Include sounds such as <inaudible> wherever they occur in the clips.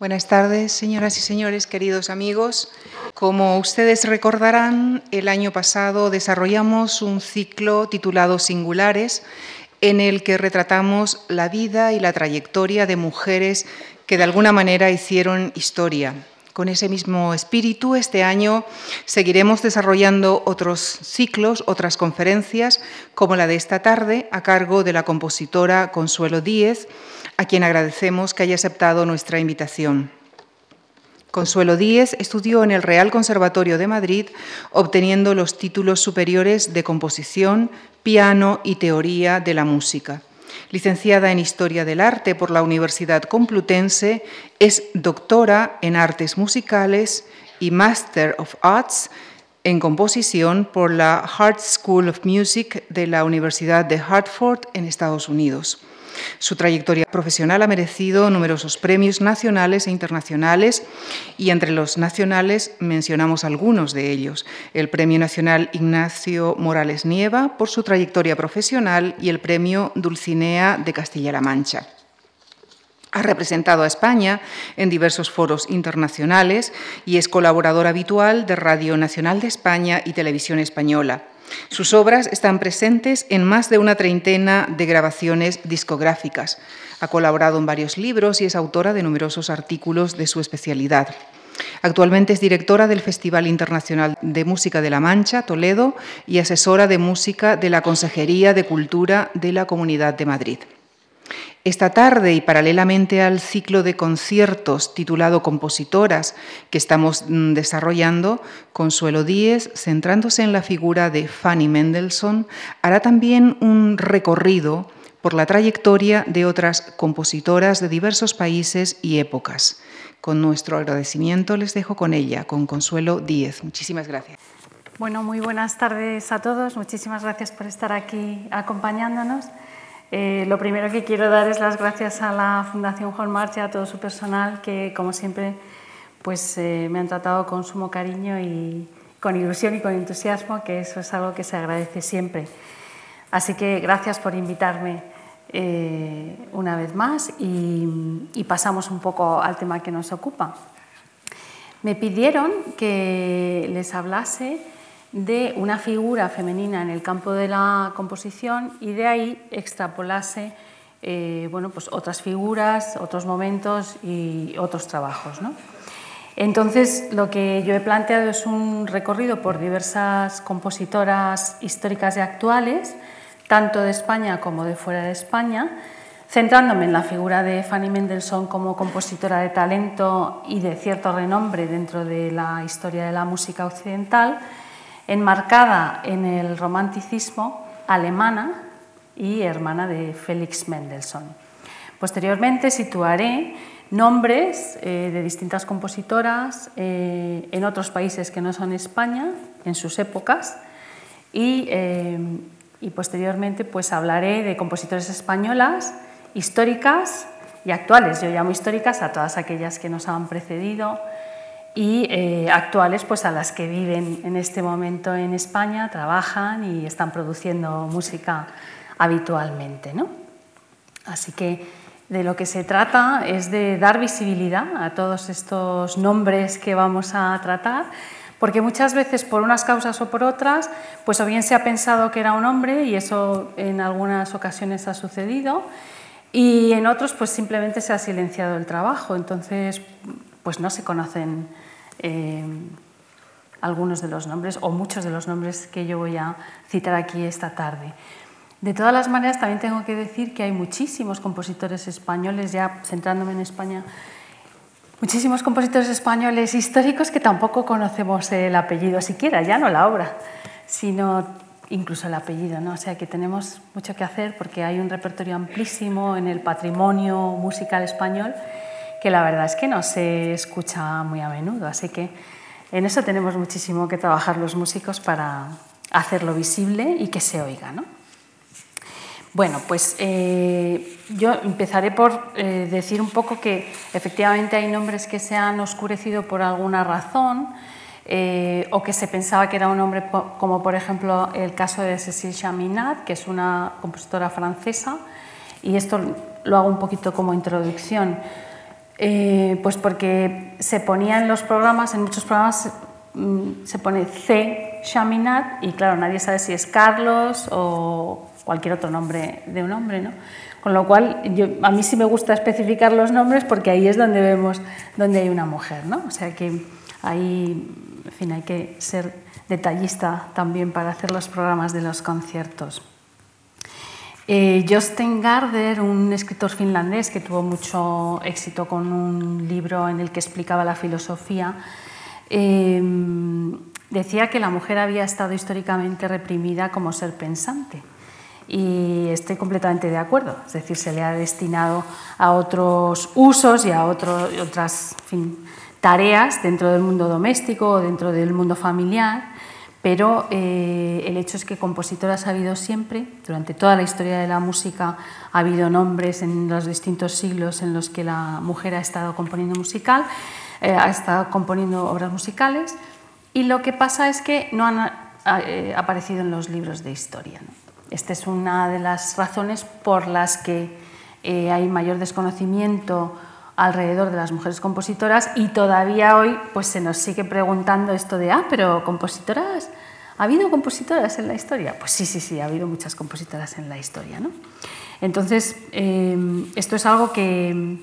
Buenas tardes, señoras y señores, queridos amigos. Como ustedes recordarán, el año pasado desarrollamos un ciclo titulado Singulares, en el que retratamos la vida y la trayectoria de mujeres que de alguna manera hicieron historia. Con ese mismo espíritu, este año seguiremos desarrollando otros ciclos, otras conferencias, como la de esta tarde, a cargo de la compositora Consuelo Díez, a quien agradecemos que haya aceptado nuestra invitación. Consuelo Díez estudió en el Real Conservatorio de Madrid, obteniendo los títulos superiores de composición, piano y teoría de la música. Licenciada en Historia del Arte por la Universidad Complutense, es doctora en Artes Musicales y Master of Arts en composición por la Hart School of Music de la Universidad de Hartford en Estados Unidos. Su trayectoria profesional ha merecido numerosos premios nacionales e internacionales y entre los nacionales mencionamos algunos de ellos. El Premio Nacional Ignacio Morales Nieva por su trayectoria profesional y el Premio Dulcinea de Castilla-La Mancha. Ha representado a España en diversos foros internacionales y es colaborador habitual de Radio Nacional de España y Televisión Española. Sus obras están presentes en más de una treintena de grabaciones discográficas. Ha colaborado en varios libros y es autora de numerosos artículos de su especialidad. Actualmente es directora del Festival Internacional de Música de La Mancha, Toledo, y asesora de música de la Consejería de Cultura de la Comunidad de Madrid. Esta tarde y paralelamente al ciclo de conciertos titulado Compositoras que estamos mm, desarrollando, Consuelo Díez, centrándose en la figura de Fanny Mendelssohn, hará también un recorrido por la trayectoria de otras compositoras de diversos países y épocas. Con nuestro agradecimiento les dejo con ella, con Consuelo Díez. Muchísimas gracias. Bueno, muy buenas tardes a todos. Muchísimas gracias por estar aquí acompañándonos. Eh, lo primero que quiero dar es las gracias a la Fundación Juan March y a todo su personal que, como siempre, pues, eh, me han tratado con sumo cariño y con ilusión y con entusiasmo, que eso es algo que se agradece siempre. Así que gracias por invitarme eh, una vez más y pasamos un poco al tema que nos ocupa. Me pidieron que les hablase de una figura femenina en el campo de la composición y de ahí extrapolase eh, bueno, pues otras figuras, otros momentos y otros trabajos. Entonces, lo que yo he planteado es un recorrido por diversas compositoras históricas y actuales, tanto de España como de fuera de España, centrándome en la figura de Fanny Mendelssohn como compositora de talento y de cierto renombre dentro de la historia de la música occidental, enmarcada en el romanticismo alemana y hermana de Félix Mendelssohn. Posteriormente situaré nombres eh, de distintas compositoras eh, en otros países que no son España, en sus épocas, y, eh, y posteriormente pues, hablaré de compositores españolas, históricas y actuales. Yo llamo históricas a todas aquellas que nos han precedido, y eh, actuales pues a las que viven en este momento en España, trabajan y están produciendo música habitualmente. ¿no? Así que de lo que se trata es de dar visibilidad a todos estos nombres que vamos a tratar, porque muchas veces por unas causas o por otras, pues o bien se ha pensado que era un hombre y eso en algunas ocasiones ha sucedido, y en otros pues simplemente se ha silenciado el trabajo, entonces pues no se conocen eh, algunos de los nombres o muchos de los nombres que yo voy a citar aquí esta tarde. De todas las maneras, también tengo que decir que hay muchísimos compositores españoles, ya centrándome en España, muchísimos compositores españoles históricos que tampoco conocemos el apellido siquiera, ya no la obra, sino incluso el apellido. ¿no? O sea que tenemos mucho que hacer porque hay un repertorio amplísimo en el patrimonio musical español que la verdad es que no se escucha muy a menudo. Así que en eso tenemos muchísimo que trabajar los músicos para hacerlo visible y que se oiga. ¿no? Bueno, pues eh, yo empezaré por eh, decir un poco que efectivamente hay nombres que se han oscurecido por alguna razón eh, o que se pensaba que era un nombre como por ejemplo el caso de Cécile Chaminade, que es una compositora francesa, y esto lo hago un poquito como introducción. Eh, pues porque se ponía en los programas, en muchos programas mm, se pone C. Chaminat y claro, nadie sabe si es Carlos o cualquier otro nombre de un hombre, ¿no? Con lo cual, yo, a mí sí me gusta especificar los nombres porque ahí es donde vemos donde hay una mujer, ¿no? O sea que ahí, en fin, hay que ser detallista también para hacer los programas de los conciertos. Eh, Jostein Garder, un escritor finlandés que tuvo mucho éxito con un libro en el que explicaba la filosofía, eh, decía que la mujer había estado históricamente reprimida como ser pensante y estoy completamente de acuerdo. Es decir, se le ha destinado a otros usos y a otras tareas dentro del mundo doméstico o dentro del mundo familiar, pero eh, el hecho es que compositoras ha habido siempre, durante toda la historia de la música ha habido nombres en los distintos siglos en los que la mujer ha estado componiendo musical, eh, ha estado componiendo obras musicales, y lo que pasa es que no han eh, aparecido en los libros de historia. Esta es una de las razones por las que eh, hay mayor desconocimiento alrededor de las mujeres compositoras y todavía hoy pues, se nos sigue preguntando esto de, ah, pero compositoras, ¿ha habido compositoras en la historia? Pues sí, sí, sí, ha habido muchas compositoras en la historia. ¿no? Entonces, eh, esto es algo que,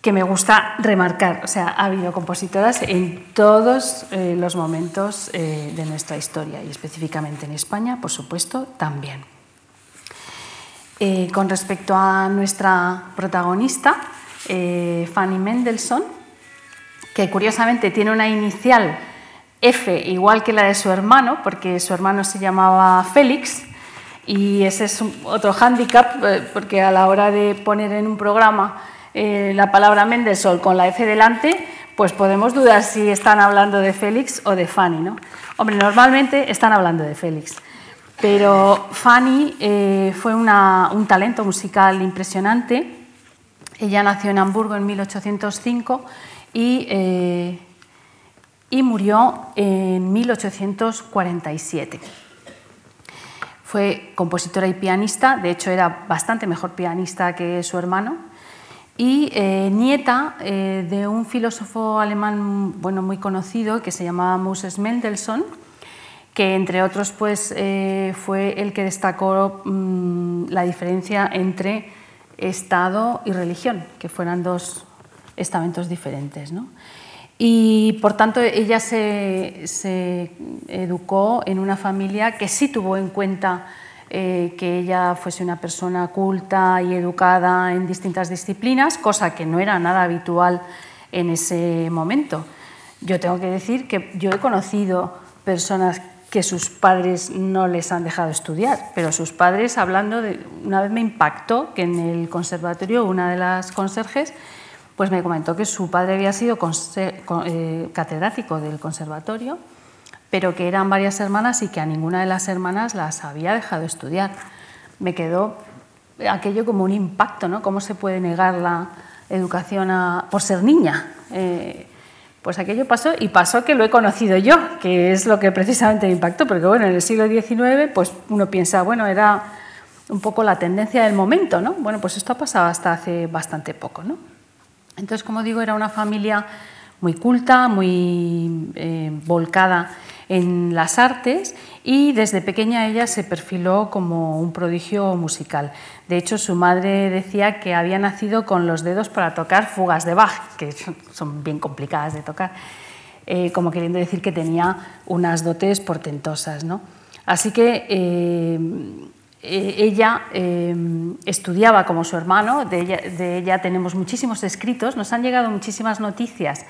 que me gusta remarcar. O sea, ha habido compositoras en todos eh, los momentos eh, de nuestra historia y específicamente en España, por supuesto, también. Eh, con respecto a nuestra protagonista, Fanny Mendelssohn, que curiosamente tiene una inicial F igual que la de su hermano, porque su hermano se llamaba Félix, y ese es otro hándicap, porque a la hora de poner en un programa eh, la palabra Mendelssohn con la F delante, pues podemos dudar si están hablando de Félix o de Fanny. ¿no? Hombre, normalmente están hablando de Félix. Pero Fanny eh, fue un talento musical impresionante. Ella nació en Hamburgo en 1805 y, eh, y murió en 1847. Fue compositora y pianista, de hecho era bastante mejor pianista que su hermano y eh, nieta eh, de un filósofo alemán bueno, muy conocido que se llamaba Moses Mendelssohn, que entre otros pues, fue el que destacó mm, la diferencia entre Estado y religión, que fueran dos estamentos diferentes. ¿no? Y por tanto ella se, se educó en una familia que sí tuvo en cuenta eh, que ella fuese una persona culta y educada en distintas disciplinas, cosa que no era nada habitual en ese momento. Yo tengo que decir que yo he conocido personas que sus padres no les han dejado estudiar, pero sus padres, hablando de, una vez me impactó que en el conservatorio una de las conserjes pues me comentó que su padre había sido eh, catedrático del conservatorio pero que eran varias hermanas y que a ninguna de las hermanas las había dejado estudiar. Me quedó aquello como un impacto, ¿no? ¿Cómo se puede negar la educación por ser niña? Eh, pues aquello pasó y pasó que lo he conocido yo, que es lo que precisamente me impactó, porque bueno, en el siglo XIX pues uno piensa, bueno, era un poco la tendencia del momento, ¿no? Bueno, pues esto ha pasado hasta hace bastante poco, ¿no? Entonces, como digo, era una familia muy culta, muy eh, volcada en las artes y desde pequeña ella se perfiló como un prodigio musical. De hecho, su madre decía que había nacido con los dedos para tocar fugas de Bach, que son bien complicadas de tocar, eh, como queriendo decir que tenía unas dotes portentosas. ¿no? Así que eh, eh, ella estudiaba como su hermano, de ella, tenemos muchísimos escritos, nos han llegado muchísimas noticias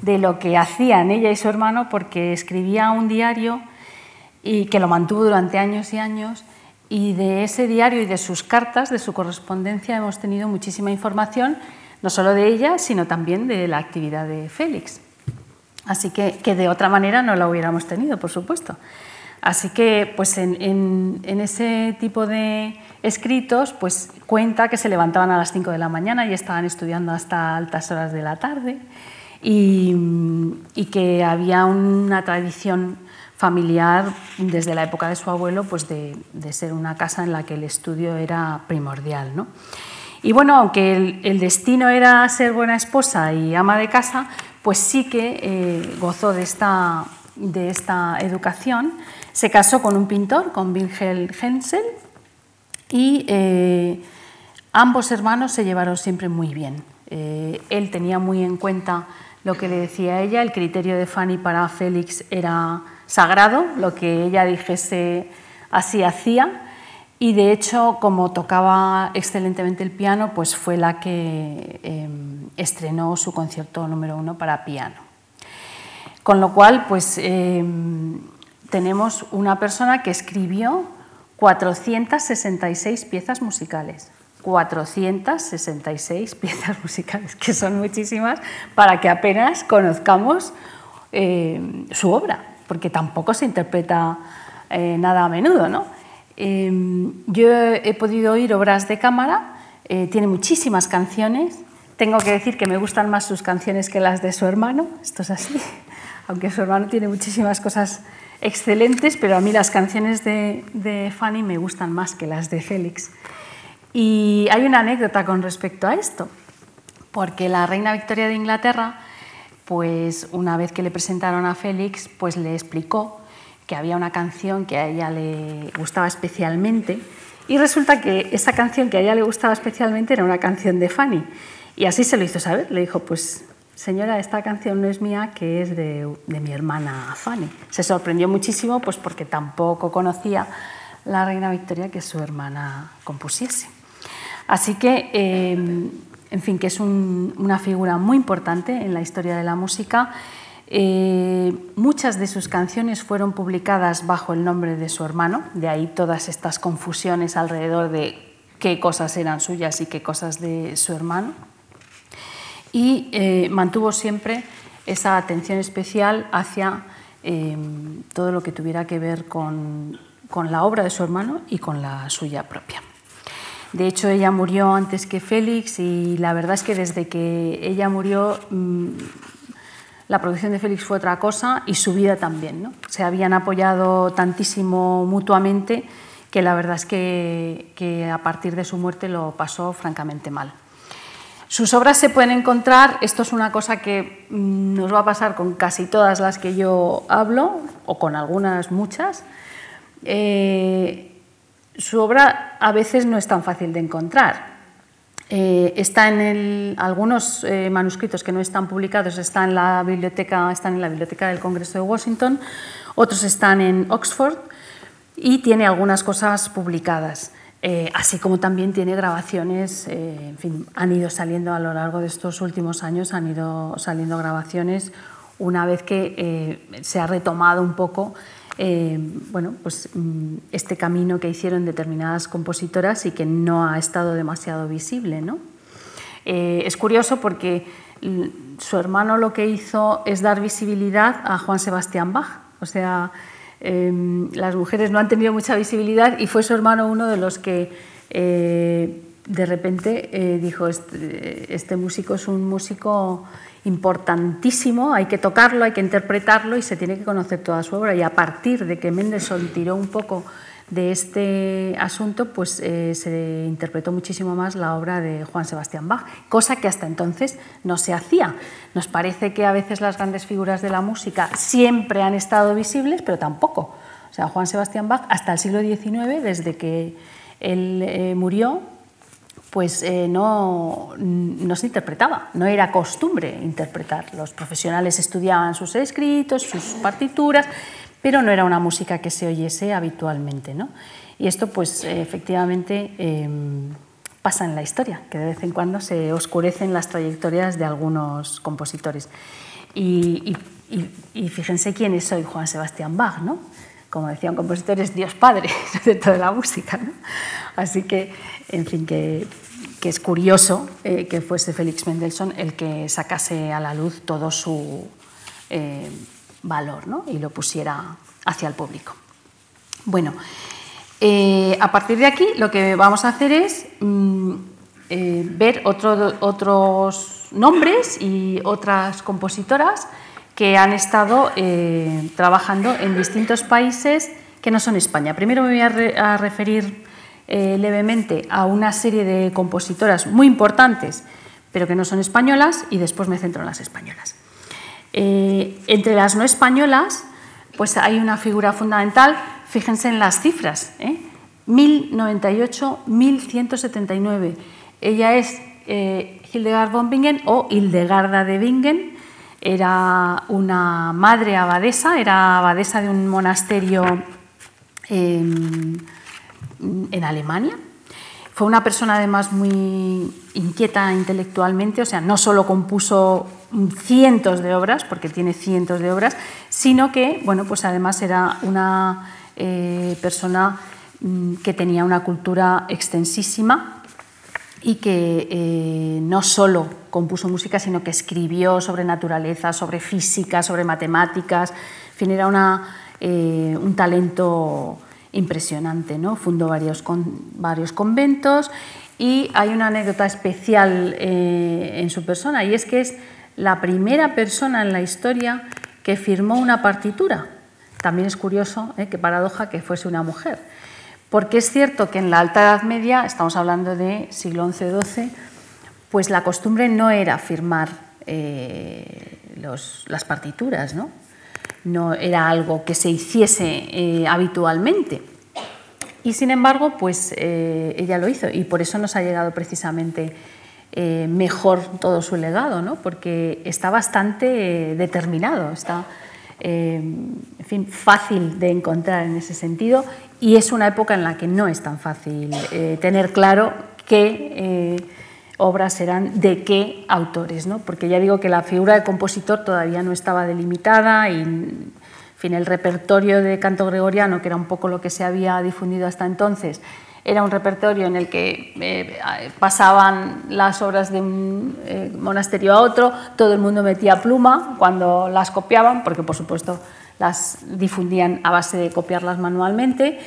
de lo que hacían ella y su hermano porque escribía un diario y que lo mantuvo durante años y años y de ese diario y de sus cartas, de su correspondencia, hemos tenido muchísima información, no solo de ella, sino también de la actividad de Félix. Así que, que de otra manera no la hubiéramos tenido, por supuesto. Así que pues en, en, ese tipo de escritos pues cuenta que se levantaban a las 5 de la mañana y estaban estudiando hasta altas horas de la tarde y, que había una tradición familiar desde la época de su abuelo pues de, ser una casa en la que el estudio era primordial. ¿no? Y bueno, aunque el, destino era ser buena esposa y ama de casa, pues sí que eh, gozó de esta, de esta educación. Se casó con un pintor, con Wilhelm Hensel, y eh, ambos hermanos se llevaron siempre muy bien. Eh, él tenía muy en cuenta lo que le decía ella, el criterio de Fanny para Félix era sagrado, lo que ella dijese así hacía, y de hecho, como tocaba excelentemente el piano, pues fue la que em, estrenó su concierto número uno para piano. Con lo cual, pues em, tenemos una persona que escribió 466 piezas musicales. 466 piezas musicales, que son muchísimas, para que apenas conozcamos em, su obra, porque tampoco se interpreta eh, nada a menudo, ¿no? Em, yo he podido oír obras de cámara, eh, tiene muchísimas canciones. Tengo que decir que me gustan más sus canciones que las de su hermano, esto es así, <laughs> aunque su hermano tiene muchísimas cosas excelentes, pero a mí las canciones de, de Fanny me gustan más que las de Félix. Y hay una anécdota con respecto a esto, porque la reina Victoria de Inglaterra, pues una vez que le presentaron a Félix, pues le explicó que había una canción que a ella le gustaba especialmente y resulta que esa canción que a ella le gustaba especialmente era una canción de Fanny. Y así se lo hizo saber. Le dijo, pues señora, esta canción no es mía, que es de, mi hermana Fanny. Se sorprendió muchísimo pues porque tampoco conocía la reina Victoria que su hermana compusiese. Así que, eh, en fin, que es una figura muy importante en la historia de la música eh, muchas de sus canciones fueron publicadas bajo el nombre de su hermano, de ahí todas estas confusiones alrededor de qué cosas eran suyas y qué cosas de su hermano. Y eh, mantuvo siempre esa atención especial hacia eh, todo lo que tuviera que ver con, con la obra de su hermano y con la suya propia. De hecho, ella murió antes que Félix y la verdad es que desde que ella murió mm, la producción de Félix fue otra cosa y su vida también. ¿no? Se habían apoyado tantísimo mutuamente que la verdad es que, a partir de su muerte lo pasó francamente mal. Sus obras se pueden encontrar, esto es una cosa que mm, nos va a pasar con casi todas las que yo hablo, o con algunas muchas. Eh, su obra a veces no es tan fácil de encontrar. Eh, está en algunos eh, manuscritos que no están publicados están en, la biblioteca, están en la biblioteca del Congreso de Washington, otros están en Oxford y tiene algunas cosas publicadas. Eh, así como también tiene grabaciones, en fin, han ido saliendo a lo largo de estos últimos años, han ido saliendo grabaciones una vez que se ha retomado un poco eh, bueno, pues, mm, este camino que hicieron determinadas compositoras y que no ha estado demasiado visible. ¿no? Eh, es curioso porque su hermano lo que hizo es dar visibilidad a Juan Sebastián Bach. O sea, em, las mujeres no han tenido mucha visibilidad y fue su hermano uno de los que eh, de repente dijo, este, este músico es un músico importantísimo, hay que tocarlo, hay que interpretarlo y se tiene que conocer toda su obra. Y a partir de que Mendelssohn tiró un poco de este asunto, pues eh, se interpretó muchísimo más la obra de Juan Sebastián Bach, cosa que hasta entonces no se hacía. Nos parece que a veces las grandes figuras de la música siempre han estado visibles, pero tampoco. O sea, Juan Sebastián Bach hasta el siglo XIX, desde que él eh, murió, pues eh, no, se interpretaba, no era costumbre interpretar. Los profesionales estudiaban sus escritos, sus partituras, pero no era una música que se oyese habitualmente. ¿no? Y esto, pues efectivamente, em, pasa en la historia, que de vez en cuando se oscurecen las trayectorias de algunos compositores. Y, fíjense quién es hoy Juan Sebastián Bach, ¿no? Como decía un compositor, es Dios Padre <laughs> de toda la música. Así que, en fin, que, es curioso eh, que fuese Félix Mendelssohn el que sacase a la luz todo su eh, valor ¿no? y lo pusiera hacia el público. Bueno, eh, a partir de aquí lo que vamos a hacer es mm, ver otros nombres y otras compositoras que han estado trabajando en distintos países que no son España. Primero me voy a referir eh, levemente a una serie de compositoras muy importantes, pero que no son españolas, y después me centro en las españolas. Eh, entre las no españolas, pues hay una figura fundamental, fíjense en las cifras, 1098, 1179. Ella es Hildegard von Bingen o Hildegarda de Bingen, era una madre abadesa, era abadesa de un monasterio en, Alemania. Fue una persona además muy inquieta intelectualmente, o sea, no solo compuso cientos de obras, porque tiene cientos de obras, sino que, bueno, pues además era una eh, persona mm, que tenía una cultura extensísima y que eh, no solo compuso música, sino que escribió sobre naturaleza, sobre física, sobre matemáticas. Era eh, un talento impresionante. ¿no? Fundó varios, conventos y hay una anécdota especial eh, en su persona y es que es la primera persona en la historia que firmó una partitura. También es curioso, qué paradoja, que fuese una mujer porque es cierto que en la Alta Edad Media, estamos hablando de siglo XI-XII, pues la costumbre no era firmar eh, las partituras, ¿no? no era algo que se hiciese eh, habitualmente. Y sin embargo, pues eh, ella lo hizo y por eso nos ha llegado precisamente mejor todo su legado, ¿no? porque está bastante determinado, está en fin, fácil de encontrar en ese sentido y es una época en la que no es tan fácil eh, tener claro qué eh, obras serán de qué autores, ¿no? porque ya digo que la figura de compositor todavía no estaba delimitada y fin, el repertorio de canto gregoriano, que era un poco lo que se había difundido hasta entonces, era un repertorio en el que eh, pasaban las obras de un monasterio a otro, todo el mundo metía pluma cuando las copiaban, porque por supuesto las difundían a base de copiarlas manualmente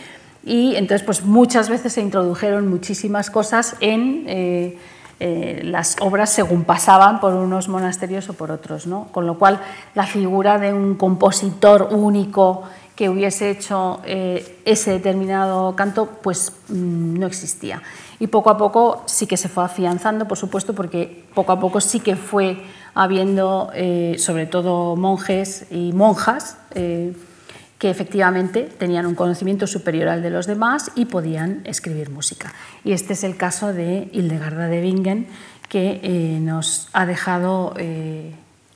y entonces pues muchas veces se introdujeron muchísimas cosas en eh, eh, las obras según pasaban por unos monasterios o por otros, ¿no? con lo cual la figura de un compositor único que hubiese hecho eh, ese determinado canto pues mm, no existía. Y poco a poco sí que se fue afianzando, por supuesto, porque poco a poco sí que fue habiendo eh, sobre todo monjes y monjas eh, que efectivamente tenían un conocimiento superior al de los demás y podían escribir música. Y este es el caso de Hildegarda de Bingen, que eh, nos ha dejado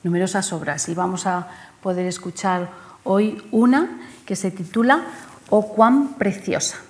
numerosas obras y vamos a poder escuchar hoy una que se titula O cuán preciosa.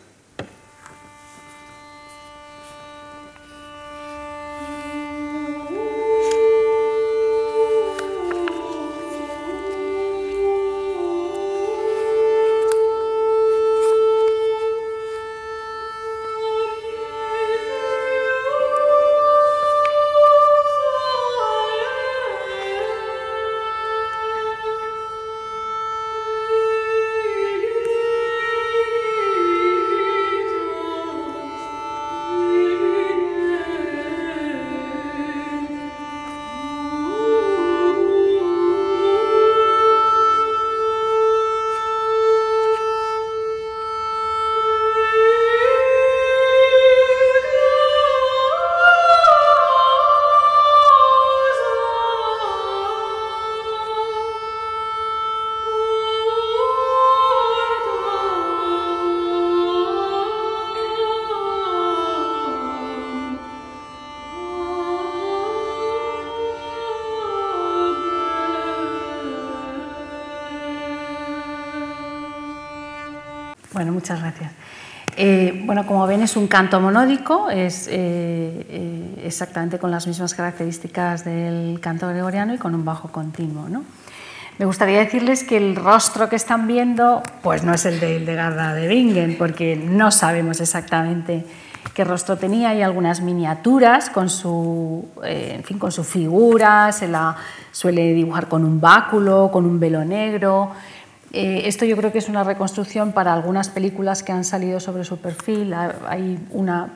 Como ven, es un canto monódico, es eh, eh, exactamente con las mismas características del canto gregoriano y con un bajo continuo. Me gustaría decirles que el rostro que están viendo pues no es el de Hildegarda de Bingen, porque no sabemos exactamente qué rostro tenía. Hay algunas miniaturas con su, en fin, con su figura, se la suele dibujar con un báculo, con un velo negro. Eh, esto yo creo que es una reconstrucción para algunas películas que han salido sobre su perfil. Hay una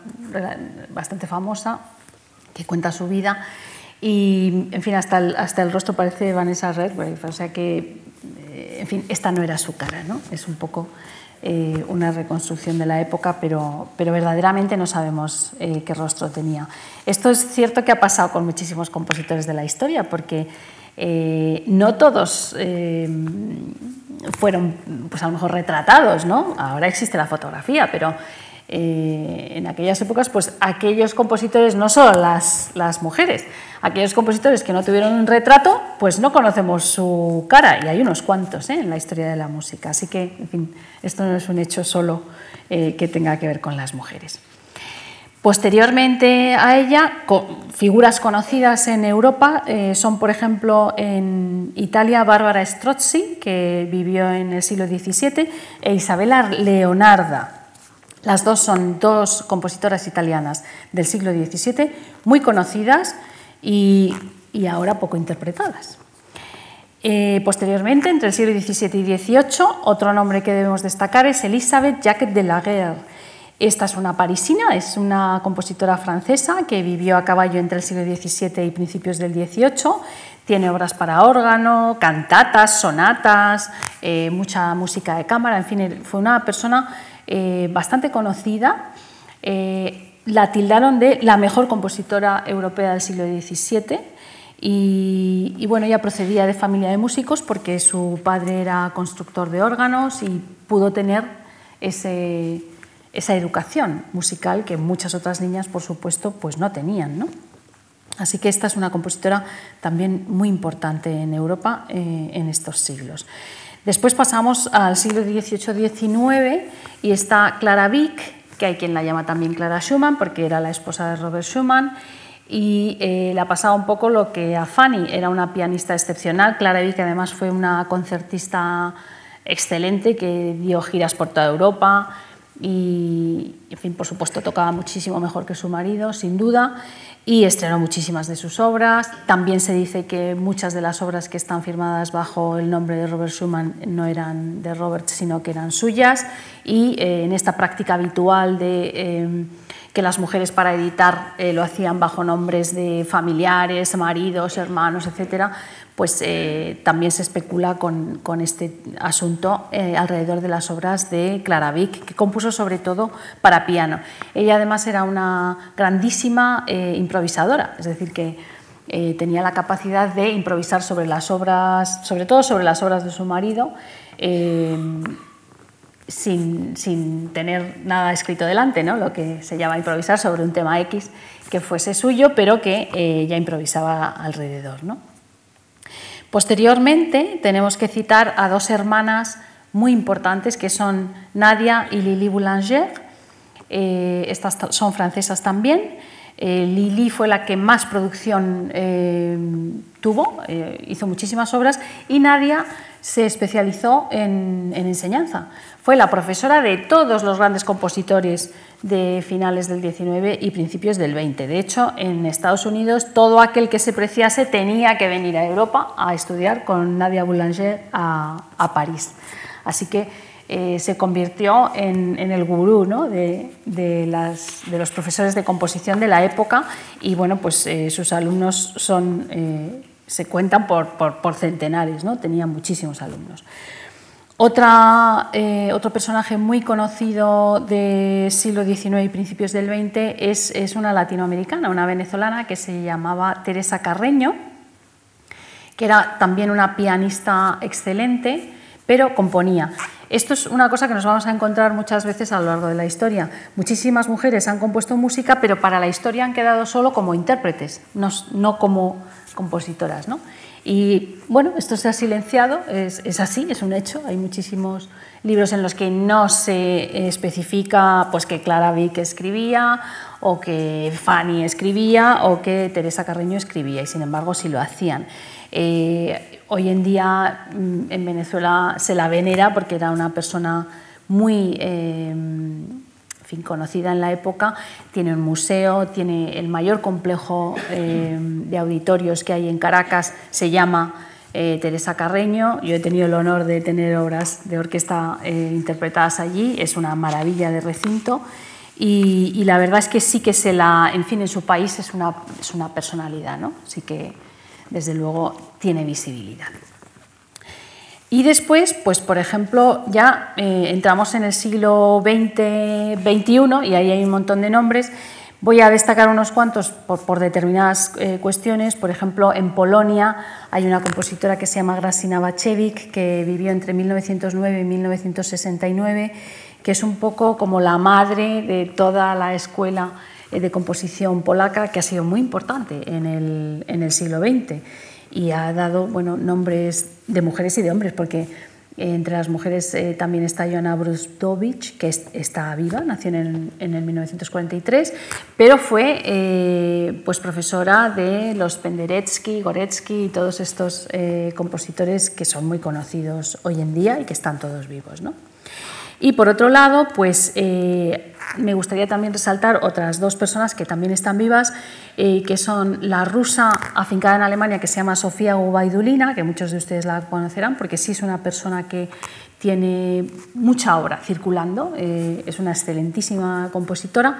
bastante famosa que cuenta su vida y, en fin, hasta el, hasta el rostro parece Vanessa Redgrave, o sea que eh, en fin, esta no era su cara, ¿no? Es un poco eh, una reconstrucción de la época, pero, pero verdaderamente no sabemos eh, qué rostro tenía. Esto es cierto que ha pasado con muchísimos compositores de la historia, porque no todos fueron, pues a lo mejor retratados, ¿no? Ahora existe la fotografía, pero eh, en aquellas épocas, pues aquellos compositores, no solo las, las, mujeres, aquellos compositores que no tuvieron un retrato, pues no conocemos su cara, y hay unos cuantos ¿eh? en la historia de la música. Así que, en fin, esto no es un hecho solo eh, que tenga que ver con las mujeres. Posteriormente a ella, figuras conocidas en Europa son, por ejemplo, en Italia, Bárbara Strozzi, que vivió en el siglo XVII, e Isabella Leonarda, las dos son dos compositoras italianas del siglo XVII, muy conocidas y, ahora poco interpretadas. Eh, posteriormente, entre el siglo XVII y XVIII, otro nombre que debemos destacar es Elisabeth Jacquet de la. Esta es una parisina, es una compositora francesa que vivió a caballo entre el siglo XVII y principios del XVIII. Tiene obras para órgano, cantatas, sonatas, eh, mucha música de cámara, en fin, fue una persona eh, bastante conocida. Eh, la tildaron de la mejor compositora europea del siglo XVII y, bueno, ella procedía de familia de músicos porque su padre era constructor de órganos y pudo tener esa educación musical que muchas otras niñas, por supuesto, pues no tenían. Así que esta es una compositora también muy importante en Europa eh, en estos siglos. Después pasamos al siglo XVIII-XIX y está Clara Wieck, que hay quien la llama también Clara Schumann, porque era la esposa de Robert Schumann, y eh, le ha pasado un poco lo que a Fanny, era una pianista excepcional. Clara Wieck además fue una concertista excelente que dio giras por toda Europa y, en fin, por supuesto, tocaba muchísimo mejor que su marido, sin duda y estrenó muchísimas de sus obras. También se dice que muchas de las obras que están firmadas bajo el nombre de Robert Schumann no eran de Robert, sino que eran suyas. Y eh, en esta práctica habitual de eh, que las mujeres para editar eh, lo hacían bajo nombres de familiares, maridos, hermanos, etcétera, pues eh, también se especula con, este asunto eh, alrededor de las obras de Clara Wieck, que compuso sobre todo para piano. Ella además era una grandísima eh, improvisadora, es decir, que tenía la capacidad de improvisar sobre las obras, sobre todo sobre las obras de su marido, sin, sin, tener nada escrito delante, ¿no? lo que se llama improvisar sobre un tema X que fuese suyo, pero que ella improvisaba alrededor. ¿no? Posteriormente tenemos que citar a dos hermanas muy importantes que son Nadia y Lili Boulanger. Eh, estas son francesas también. Eh, Lili fue la que más producción eh, tuvo, hizo muchísimas obras y Nadia se especializó en, enseñanza. Fue la profesora de todos los grandes compositores de finales del 19 y principios del 20. De hecho, en Estados Unidos todo aquel que se preciase tenía que venir a Europa a estudiar con Nadia Boulanger a, París. Así que eh, se convirtió en, el gurú de, los profesores de composición de la época y bueno, pues, eh, sus alumnos. Eh, se cuentan por, por, centenares, ¿no? tenía muchísimos alumnos. Otra, eh, otro personaje muy conocido del siglo XIX y principios del XX es, es, una latinoamericana, una venezolana que se llamaba Teresa Carreño, que era también una pianista excelente, pero componía. Esto es una cosa que nos vamos a encontrar muchas veces a lo largo de la historia. Muchísimas mujeres han compuesto música, pero para la historia han quedado solo como intérpretes, no, como compositoras. ¿no? Y bueno, esto se ha silenciado, es, es, así, es un hecho. Hay muchísimos libros en los que no se especifica pues, que Clara Vick escribía o que Fanny escribía o que Teresa Carreño escribía, y sin embargo sí lo hacían. Eh, hoy en día mm, en Venezuela se la venera porque era una persona muy... Eh, conocida en la época, tiene un museo, tiene el mayor complejo eh, de auditorios que hay en Caracas, se llama eh, Teresa Carreño. Yo he tenido el honor de tener obras de orquesta eh, interpretadas allí, es una maravilla de recinto. Y, la verdad es que sí que se la, en fin, en su país es una, es una personalidad, ¿no? Sí que desde luego tiene visibilidad. Y después, pues por ejemplo, ya eh, entramos en el siglo XX, XXI y ahí hay un montón de nombres. Voy a destacar unos cuantos por, determinadas eh, cuestiones. Por ejemplo, en Polonia hay una compositora que se llama Grasina Bachevik, que vivió entre 1909 y 1969, que es un poco como la madre de toda la escuela de composición polaca, que ha sido muy importante en el, en el siglo XX y ha dado bueno, nombres de mujeres y de hombres, porque entre las mujeres eh, también está Joana Brustovich, que está viva, nació en el, en 1943, pero fue eh, pues profesora de los Penderecki, Goretsky y todos estos eh, compositores que son muy conocidos hoy en día y que están todos vivos. ¿no? Y por otro lado, pues me gustaría también resaltar otras dos personas que también están vivas, eh, que son la rusa afincada en Alemania, que se llama Sofía Gubaidulina, que muchos de ustedes la conocerán, porque sí es una persona que tiene mucha obra circulando, eh, es una excelentísima compositora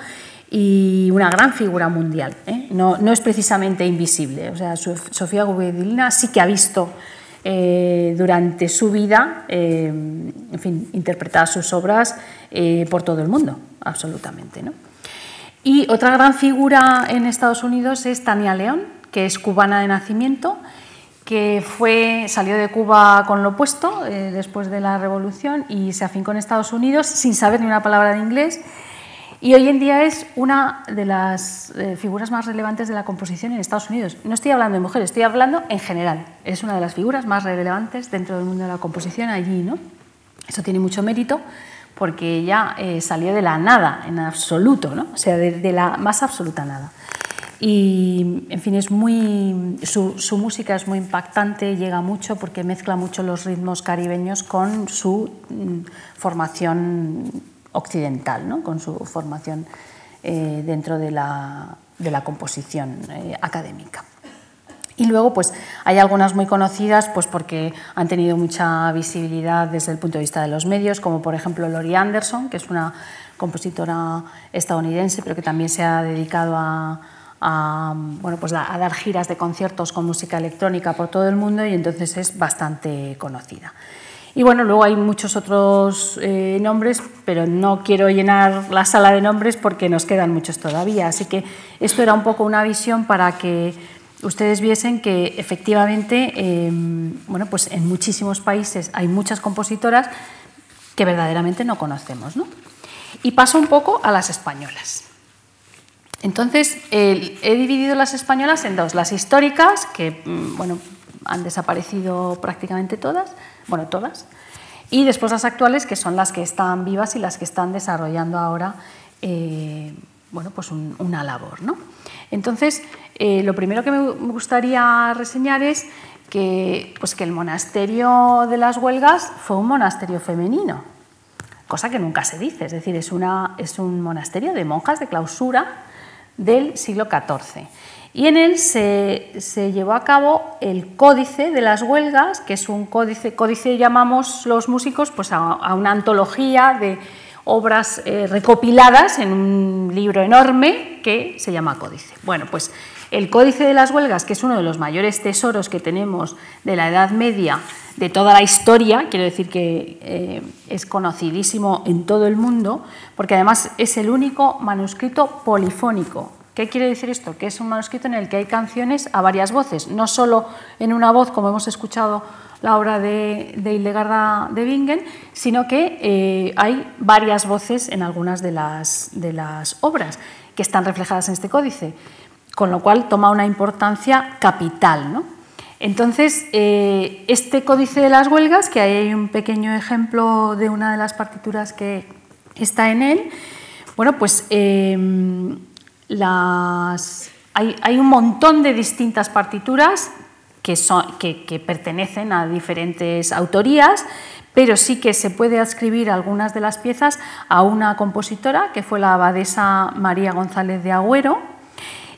y una gran figura mundial. ¿eh? No, es precisamente invisible. O sea, Sofía Gubaidulina sí que ha visto durante su vida, en fin, interpretar sus obras por todo el mundo absolutamente. ¿no? Y otra gran figura en Estados Unidos es Tania León, que es cubana de nacimiento, que fue, salió de Cuba con lo opuesto eh, después de la revolución y se afincó en Estados Unidos sin saber ni una palabra de inglés. Y hoy en día es una de las eh, figuras más relevantes de la composición en Estados Unidos. No estoy hablando de mujeres, estoy hablando en general. Es una de las figuras más relevantes dentro del mundo de la composición allí. ¿no? Eso tiene mucho mérito porque ella eh, salió de la nada, en absoluto, ¿no? o sea, de, la más absoluta nada. Y, en fin, es muy, su, música es muy impactante, llega mucho porque mezcla mucho los ritmos caribeños con su mm, formación occidental, ¿no? con su formación eh, dentro de la, de la composición eh, académica. Y luego pues, hay algunas muy conocidas pues, porque han tenido mucha visibilidad desde el punto de vista de los medios, como por ejemplo Lori Anderson, que es una compositora estadounidense, pero que también se ha dedicado a, bueno, pues a, dar giras de conciertos con música electrónica por todo el mundo y entonces es bastante conocida. Y bueno, luego hay muchos otros eh, nombres, pero no quiero llenar la sala de nombres porque nos quedan muchos todavía. Así que esto era un poco una visión para que ustedes viesen que efectivamente em, bueno, pues en muchísimos países hay muchas compositoras que verdaderamente no conocemos. ¿no? Y paso un poco a las españolas. Entonces, he dividido las españolas en dos, las históricas, que mm, bueno, han desaparecido prácticamente todas, bueno, todas, y después las actuales, que son las que están vivas y las que están desarrollando ahora eh, bueno, pues una labor. ¿no? Entonces, eh, lo primero que me gustaría reseñar es que, pues que el monasterio de las huelgas fue un monasterio femenino, cosa que nunca se dice, es decir, es, una, es un monasterio de monjas de clausura del siglo XIV. Y en él se, llevó a cabo el Códice de las Huelgas, que es un códice, códice llamamos los músicos pues a una antología de obras eh, recopiladas en un libro enorme que se llama Códice. Bueno, pues el Códice de las Huelgas, que es uno de los mayores tesoros que tenemos de la Edad Media, de toda la historia, quiero decir que eh, es conocidísimo en todo el mundo, porque además es el único manuscrito polifónico. ¿Qué quiere decir esto? Que es un manuscrito en el que hay canciones a varias voces, no solo en una voz, como hemos escuchado la obra de, de Hildegarda de Bingen, sino que eh, hay varias voces en algunas de las, de las obras que están reflejadas en este códice, con lo cual toma una importancia capital. Entonces, eh, este códice de las huelgas, que hay un pequeño ejemplo de una de las partituras que está en él, bueno, pues em, hay, un montón de distintas partituras que, que, pertenecen a diferentes autorías, pero sí que se puede adscribir algunas de las piezas a una compositora, que fue la abadesa María González de Agüero,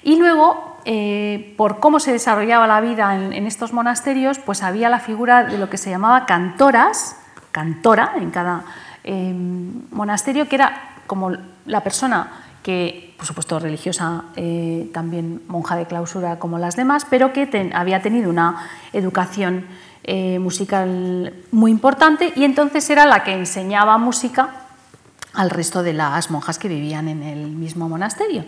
y luego, eh, por cómo se desarrollaba la vida en, estos monasterios, pues había la figura de lo que se llamaba cantoras, cantora en cada eh, monasterio, que era como la persona que, por supuesto, religiosa, eh, también monja de clausura como las demás, pero que había tenido una educación eh, musical muy importante y entonces era la que enseñaba música al resto de las monjas que vivían en el mismo monasterio.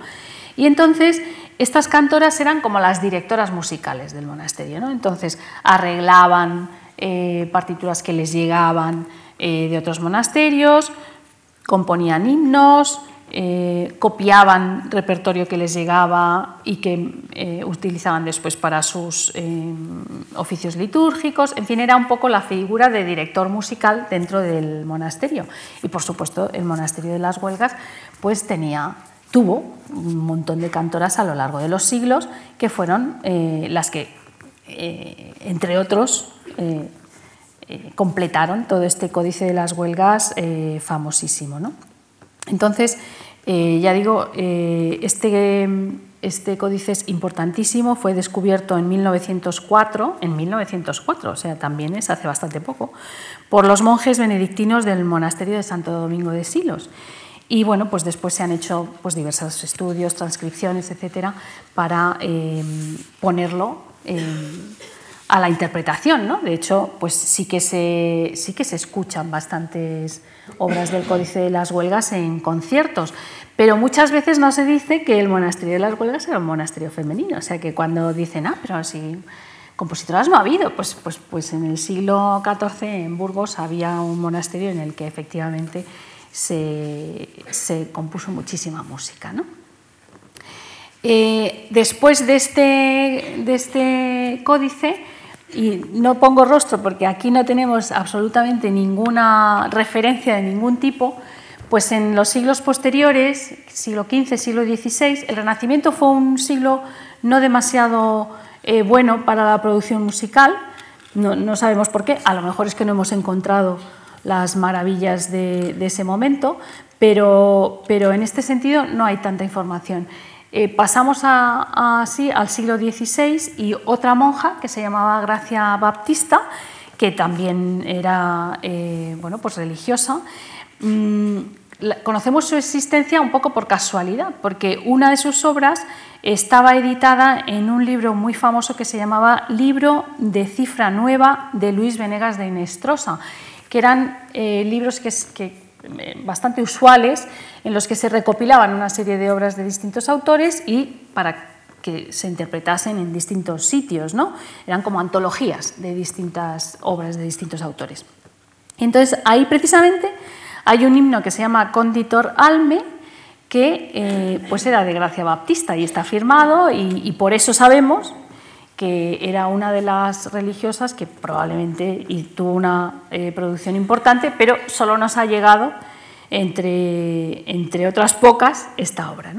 Y entonces estas cantoras eran como las directoras musicales del monasterio, ¿no? Entonces arreglaban eh, partituras que les llegaban eh, de otros monasterios, componían himnos, eh, copiaban repertorio que les llegaba y que utilizaban después para sus oficios litúrgicos. En fin, era un poco la figura de director musical dentro del monasterio. Y por supuesto, el monasterio de las Huelgas pues tenía tuvo un montón de cantoras a lo largo de los siglos que fueron las que, entre otros, eh, eh, completaron todo este códice de las huelgas eh, famosísimo. ¿no? Entonces, ya digo, este, este códice es importantísimo, fue descubierto en 1904, en 1904, o sea, también es hace bastante poco, por los monjes benedictinos del monasterio de Santo Domingo de Silos. Y bueno, pues después se han hecho pues, diversos estudios, transcripciones, etcétera, para ponerlo a la interpretación. ¿no? De hecho, pues sí que, se, sí que se escuchan bastantes obras del Códice de las Huelgas en conciertos, pero muchas veces no se dice que el monasterio de las Huelgas era un monasterio femenino. O sea que cuando dicen, ah, pero si compositoras no ha habido, pues, pues, pues en el siglo XIV en Burgos había un monasterio en el que efectivamente se, compuso muchísima música. ¿no? Eh, después de este, de este códice, y no pongo rostro porque aquí no tenemos absolutamente ninguna referencia de ningún tipo, pues en los siglos posteriores, siglo XV, siglo XVI, el Renacimiento fue un siglo no demasiado eh, bueno para la producción musical, no, sabemos por qué, a lo mejor es que no hemos encontrado las maravillas de, ese momento, pero, pero en este sentido no hay tanta información. Eh, pasamos así al siglo XVI y otra monja que se llamaba Gracia Baptista, que también era eh, bueno, pues religiosa. Mm, conocemos su existencia un poco por casualidad, porque una de sus obras estaba editada en un libro muy famoso que se llamaba Libro de Cifra Nueva de Luis Venegas de Inestrosa, que eran eh, libros que, que eh, bastante usuales en los que se recopilaban una serie de obras de distintos autores y para que se interpretasen en distintos sitios, ¿no? Eran como antologías de distintas obras de distintos autores. entonces ahí precisamente hay un himno que se llama Conditor Alme, que eh, pues era de Gracia Baptista y está firmado y por eso sabemos que era una de las religiosas que probablemente tuvo una eh, producción importante, pero solo nos ha llegado, entre, entre otras pocas, esta obra.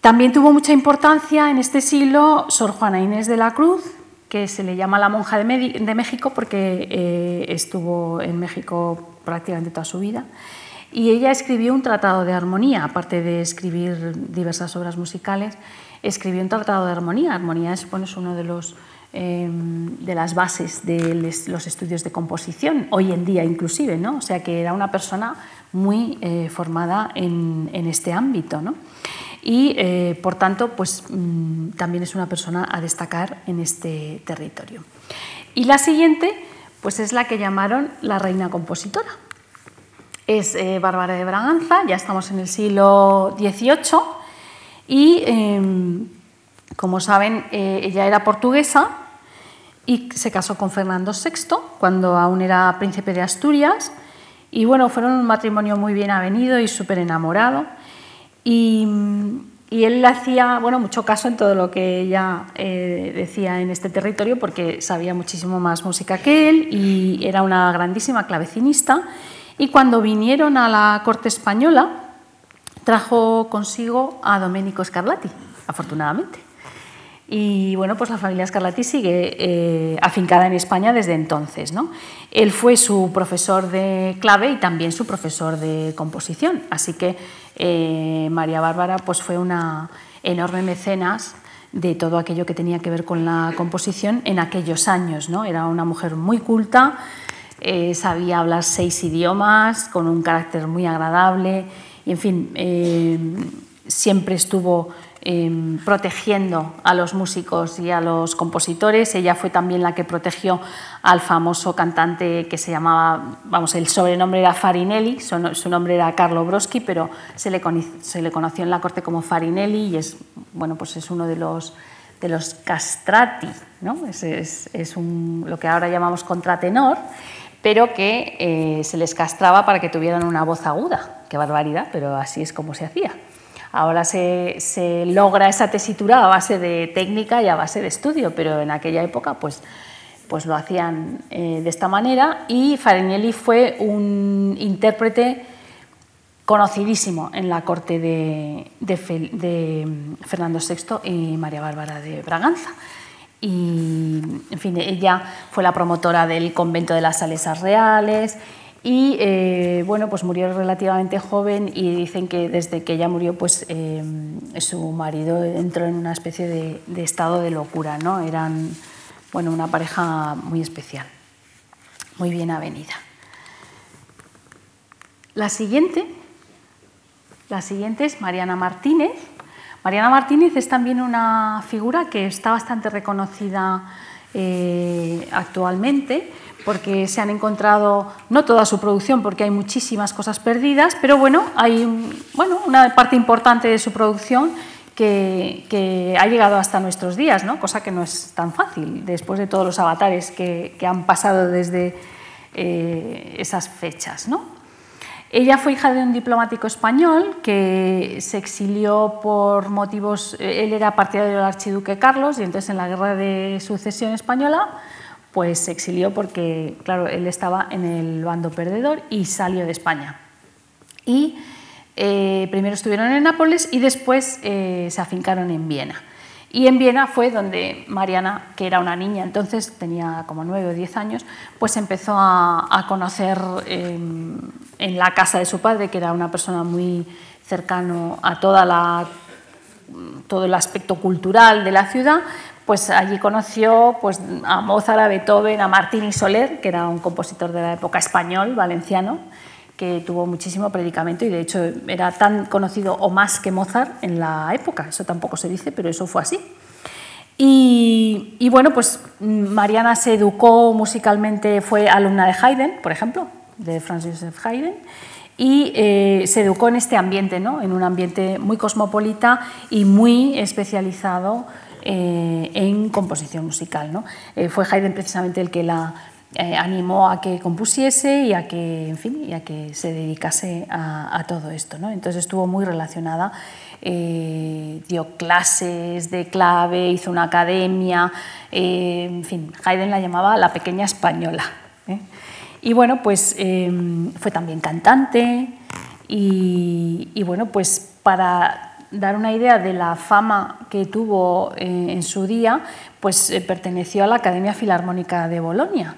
También tuvo mucha importancia en este siglo Sor Juana Inés de la Cruz, que se le llama la monja de, México porque eh, estuvo en México prácticamente toda su vida. Y ella escribió un tratado de armonía, aparte de escribir diversas obras musicales escribió un tratado de armonía. Armonía es, bueno, es uno de los em, de las bases de los estudios de composición, hoy en día inclusive, ¿no? o sea que era una persona muy eh, formada en, este ámbito. ¿no? Y eh, por tanto, pues, mm, también es una persona a destacar en este territorio. Y la siguiente pues, es la que llamaron la reina compositora. Es eh, Bárbara de Braganza, ya estamos en el siglo XVIII y, em, como saben, eh, ella era portuguesa y se casó con Fernando VI cuando aún era príncipe de Asturias. Y bueno, fueron un matrimonio muy bien avenido y súper enamorado. Y, él le hacía bueno, mucho caso en todo lo que ella eh, decía en este territorio porque sabía muchísimo más música que él y era una grandísima clavecinista. Y cuando vinieron a la corte española, trajo consigo a Domenico Scarlatti, afortunadamente. Y bueno, pues la familia Scarlatti sigue eh, afincada en España desde entonces. ¿no? Él fue su profesor de clave y también su profesor de composición. Así que eh, María Bárbara pues fue una enorme mecenas de todo aquello que tenía que ver con la composición en aquellos años. ¿no? Era una mujer muy culta, eh, sabía hablar seis idiomas, con un carácter muy agradable y en fin, eh, siempre estuvo em, protegiendo a los músicos y a los compositores. Ella fue también la que protegió al famoso cantante que se llamaba, vamos, el sobrenombre era Farinelli, su, nombre era Carlo Broschi, pero se le, se le, conoció en la corte como Farinelli y es, bueno, pues es uno de los, de los castrati, ¿no? es, es, es un, lo que ahora llamamos contratenor pero que eh, se les castraba para que tuvieran una voz aguda. Qué barbaridad, pero así es como se hacía. Ahora se, logra esa tesitura a base de técnica y a base de estudio, pero en aquella época pues, pues lo hacían eh, de esta manera y Farinelli fue un intérprete conocidísimo en la corte de, de Fernando VI y María Bárbara de Braganza y, en fin, ella fue la promotora del convento de las Salesas Reales y, eh, bueno, pues murió relativamente joven y dicen que desde que ella murió, pues eh, su marido entró en una especie de, estado de locura, ¿no? Eran, bueno, una pareja muy especial, muy bien avenida. La siguiente, la siguiente es Mariana Martínez, Mariana Martínez es también una figura que está bastante reconocida eh, actualmente porque se han encontrado, no toda su producción, porque hay muchísimas cosas perdidas, pero bueno, hay bueno, una parte importante de su producción que, ha llegado hasta nuestros días, ¿no? cosa que no es tan fácil después de todos los avatares que, han pasado desde eh, esas fechas. ¿no? Ella fue hija de un diplomático español que se exilió por motivos, él era partidario del archiduque Carlos y entonces en la guerra de sucesión española pues se exilió porque, claro, él estaba en el bando perdedor y salió de España. Y eh, primero estuvieron en Nápoles y después eh, se afincaron en Viena. Y en Viena fue donde Mariana, que era una niña entonces, tenía como nueve o diez años, pues empezó a, conocer em, en la casa de su padre, que era una persona muy cercano a toda la, todo el aspecto cultural de la ciudad, pues allí conoció pues, a Mozart, a Beethoven, a Martín y Soler, que era un compositor de la época español, valenciano, que tuvo muchísimo predicamento y de hecho era tan conocido o más que Mozart en la época, eso tampoco se dice, pero eso fue así. Y, bueno, pues Mariana se educó musicalmente, fue alumna de Haydn, por ejemplo, de Franz Joseph Haydn, y eh, se educó en este ambiente, ¿no? en un ambiente muy cosmopolita y muy especializado eh, en composición musical. ¿no? Eh, fue Haydn precisamente el que la, eh, animó a que compusiese y a que, en fin, a que se dedicase a, todo esto. ¿no? Entonces estuvo muy relacionada, eh, dio clases de clave, hizo una academia, eh, en fin, Haydn la llamaba la pequeña española. Y bueno, pues fue también cantante y, bueno, pues para dar una idea de la fama que tuvo en su día, pues perteneció a la Academia Filarmónica de Bolonia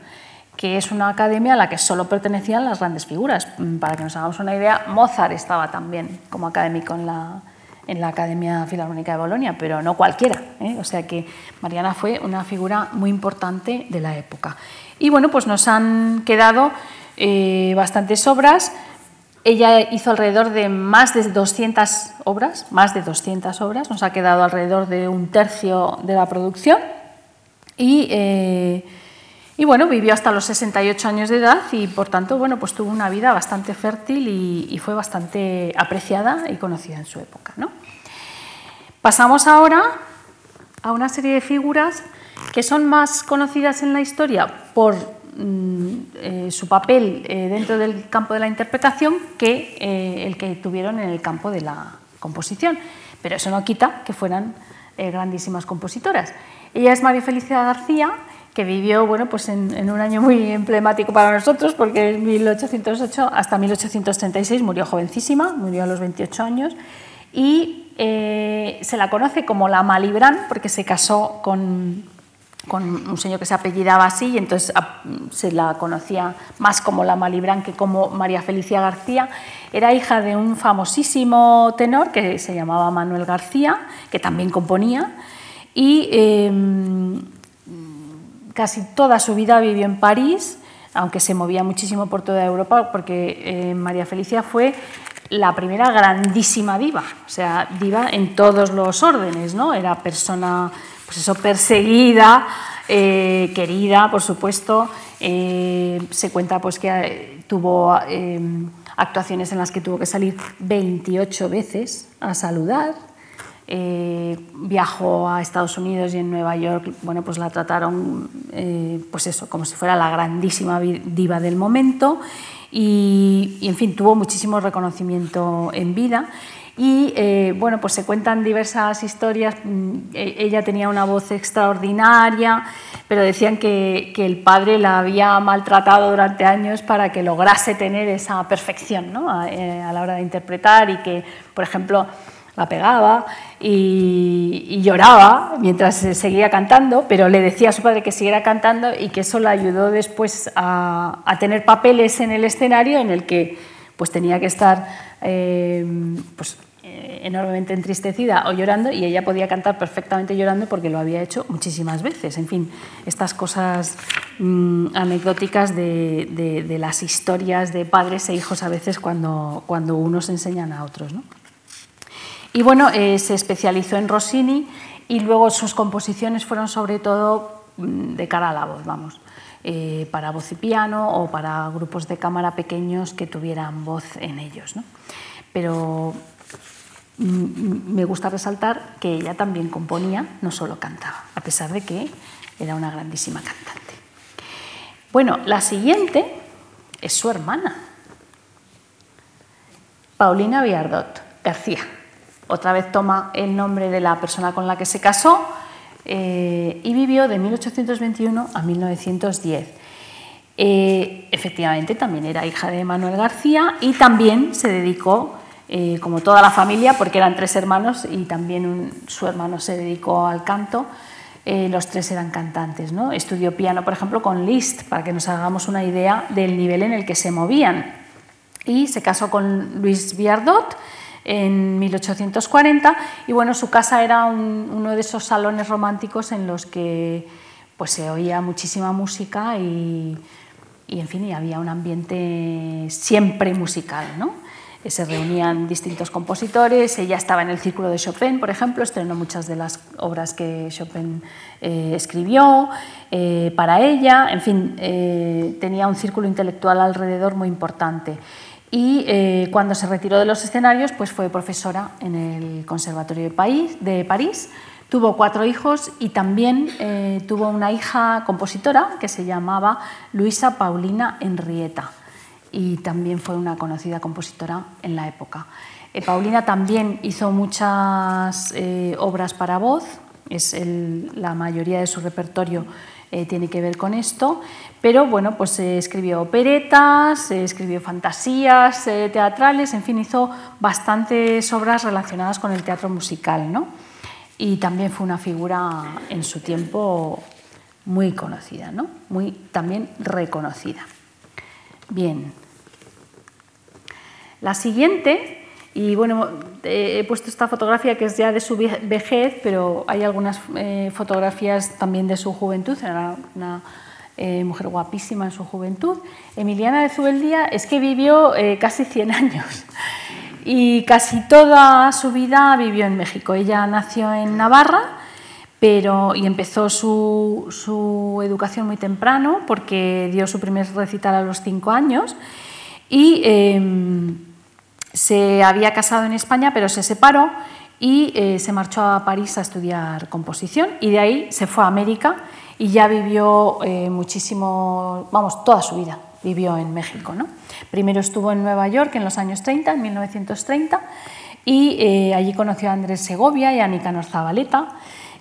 que es una academia a la que solo pertenecían las grandes figuras. Mm, para que nos hagamos una idea, Mozart estaba también como académico en la, en la Academia Filarmónica de Bolonia, pero no cualquiera. ¿eh? O sea que Mariana fue una figura muy importante de la época. Y bueno, pues nos han quedado eh, bastantes obras. Ella hizo alrededor de más de 200 obras, más de 200 obras, nos ha quedado alrededor de un tercio de la producción. Y eh, y bueno, vivió hasta los 68 años de edad y por tanto, bueno, pues tuvo una vida bastante fértil y, fue bastante apreciada y conocida en su época. ¿no? Pasamos ahora a una serie de figuras que son más conocidas en la historia por mm, eh, su papel eh, dentro del campo de la interpretación que eh, el que tuvieron en el campo de la composición. Pero eso no quita que fueran grandísimas compositoras. Ella es María Felicia García que vivió bueno, pues en, un año muy emblemático para nosotros, porque en 1808 hasta 1836 murió jovencísima, murió a los 28 años, y eh, se la conoce como la Malibran, porque se casó con, con un señor que se apellidaba así, y entonces ah, se la conocía más como la Malibran que como María Felicia García. Era hija de un famosísimo tenor que se llamaba Manuel García, que también componía, y em, Casi toda su vida vivió en París, aunque se movía muchísimo por toda Europa, porque eh, María Felicia fue la primera grandísima diva, o sea, diva en todos los órdenes, ¿no? Era persona, pues eso, perseguida, eh, querida, por supuesto. Eh, se cuenta pues que tuvo actuaciones en las que tuvo que salir 28 veces a saludar. Viajó a Estados Unidos y en Nueva York, bueno, pues la trataron, pues eso, como si fuera la grandísima diva del momento y, en fin, tuvo muchísimo reconocimiento en vida. Y eh, bueno, pues se cuentan diversas historias. Mm, e, ella tenía una voz extraordinaria, pero decían que, el padre la había maltratado durante años para que lograse tener esa perfección ¿no? a, eh, a, la hora de interpretar y que, por ejemplo, la pegaba y, lloraba mientras seguía cantando, pero le decía a su padre que siguiera cantando y que eso le ayudó después a, tener papeles en el escenario en el que pues tenía que estar eh, pues, enormemente entristecida o llorando y ella podía cantar perfectamente llorando porque lo había hecho muchísimas veces. En fin, estas cosas mm, anecdóticas de, de, las historias de padres e hijos a veces cuando, cuando unos enseñan a otros. Y bueno, eh, se especializó en Rossini y luego sus composiciones fueron sobre todo mm, de cara a la voz, vamos, eh, para voz y piano o para grupos de cámara pequeños que tuvieran voz en ellos. Pero mm, me gusta resaltar que ella también componía, no solo cantaba, a pesar de que era una grandísima cantante. Bueno, la siguiente es su hermana, Paulina Viardot García otra vez toma el nombre de la persona con la que se casó eh, y vivió de 1821 a 1910. Eh, efectivamente, también era hija de Manuel García y también se dedicó, eh, como toda la familia, porque eran tres hermanos y también su hermano se dedicó al canto, los tres eran cantantes. ¿no? Estudió piano, por ejemplo, con Liszt, para que nos hagamos una idea del nivel en el que se movían. Y se casó con Luis Viardot, en 1840 y bueno, su casa era uno de esos salones románticos en los que pues se oía muchísima música y, en fin, y había un ambiente siempre musical, ¿no? Se reunían distintos compositores, ella estaba en el círculo de Chopin, por ejemplo, estrenó muchas de las obras que Chopin eh, escribió eh, para ella, en fin, eh, tenía un círculo intelectual alrededor muy importante y eh, cuando se retiró de los escenarios pues fue profesora en el Conservatorio de, París. Tuvo cuatro hijos y también eh, tuvo una hija compositora que se llamaba Luisa Paulina Henrietta y también fue una conocida compositora en la época. Eh, Paulina también hizo muchas obras para voz, es la mayoría de su repertorio tiene que ver con esto pero bueno, pues se escribió operetas, se escribió fantasías eh, teatrales, en fin, hizo bastantes obras relacionadas con el teatro musical, ¿no? Y también fue una figura en su tiempo muy conocida, ¿no? Muy también reconocida. Bien. La siguiente, y bueno, he puesto esta fotografía que es ya de su vejez, pero hay algunas eh, fotografías también de su juventud, era una eh, mujer guapísima en su juventud. Emiliana de Zubeldía es que vivió eh, casi 100 años y casi toda su vida vivió en México. Ella nació en Navarra pero, y empezó su, su educación muy temprano porque dio su primer recital a los 5 años y em, se había casado en España pero se separó y eh, se marchó a París a estudiar composición y de ahí se fue a América y ya vivió eh, muchísimo, vamos, toda su vida vivió en México. ¿no? Primero estuvo en Nueva York en los años 30, en 1930, y eh, allí conoció a Andrés Segovia y a Nicanor Zabaleta,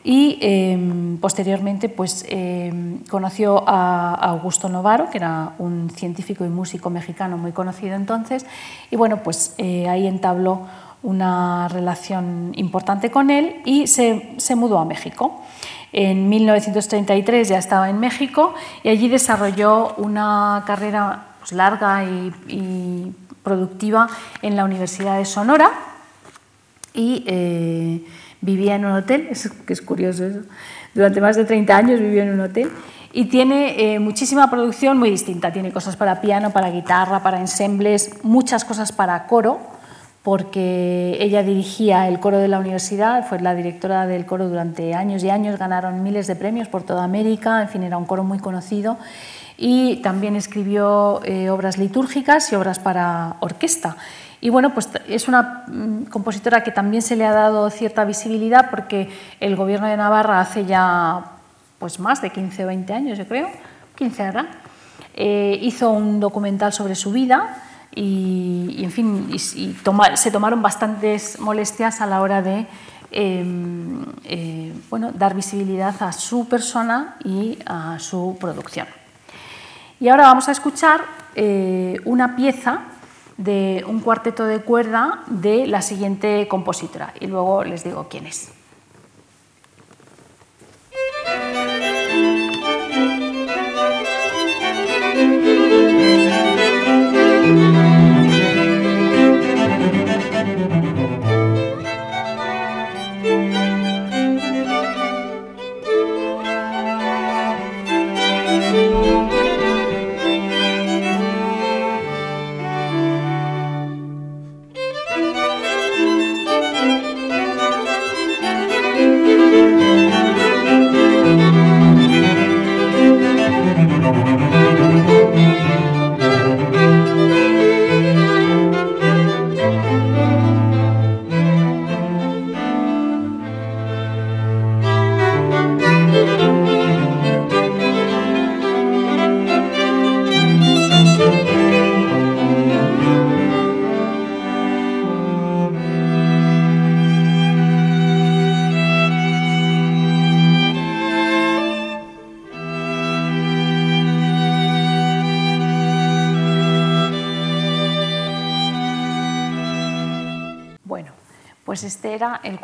y em, posteriormente pues, em, conoció a Augusto Novaro, que era un científico y músico mexicano muy conocido entonces, y bueno, pues eh, ahí entabló una relación importante con él y se, se mudó a México. En 1933 ya estaba en México y allí desarrolló una carrera pues, larga y, productiva en la Universidad de Sonora y eh, vivía en un hotel, es, que es curioso eso, durante más de 30 años vivió en un hotel y tiene eh, muchísima producción muy distinta, tiene cosas para piano, para guitarra, para ensembles, muchas cosas para coro, porque ella dirigía el coro de la universidad, fue la directora del coro durante años y años, ganaron miles de premios por toda América, en fin, era un coro muy conocido. Y también escribió eh, obras litúrgicas y obras para orquesta. Y bueno, pues es una mm, compositora que también se le ha dado cierta visibilidad porque el gobierno de Navarra hace ya pues más de 15 o 20 años, yo creo, 15 ahora, eh, hizo un documental sobre su vida y, en fin, se tomaron bastantes molestias a la hora de em, eh, bueno, dar visibilidad a su persona y a su producción. Y ahora vamos a escuchar eh, una pieza de un cuarteto de cuerda de la siguiente compositora y luego les digo quién es.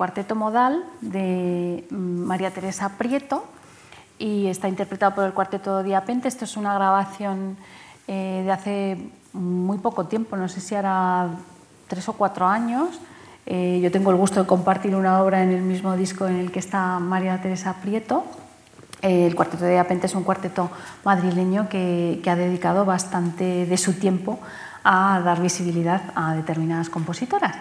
Cuarteto modal de mm, María Teresa Prieto y está interpretado por el cuarteto Diapente. Esto es una grabación eh, de hace muy poco tiempo, no sé si era tres o cuatro años. Eh, yo tengo el gusto de compartir una obra en el mismo disco en el que está María Teresa Prieto. Eh, el cuarteto de Diapente es un cuarteto madrileño que ha dedicado bastante de su tiempo a dar visibilidad a determinadas compositoras.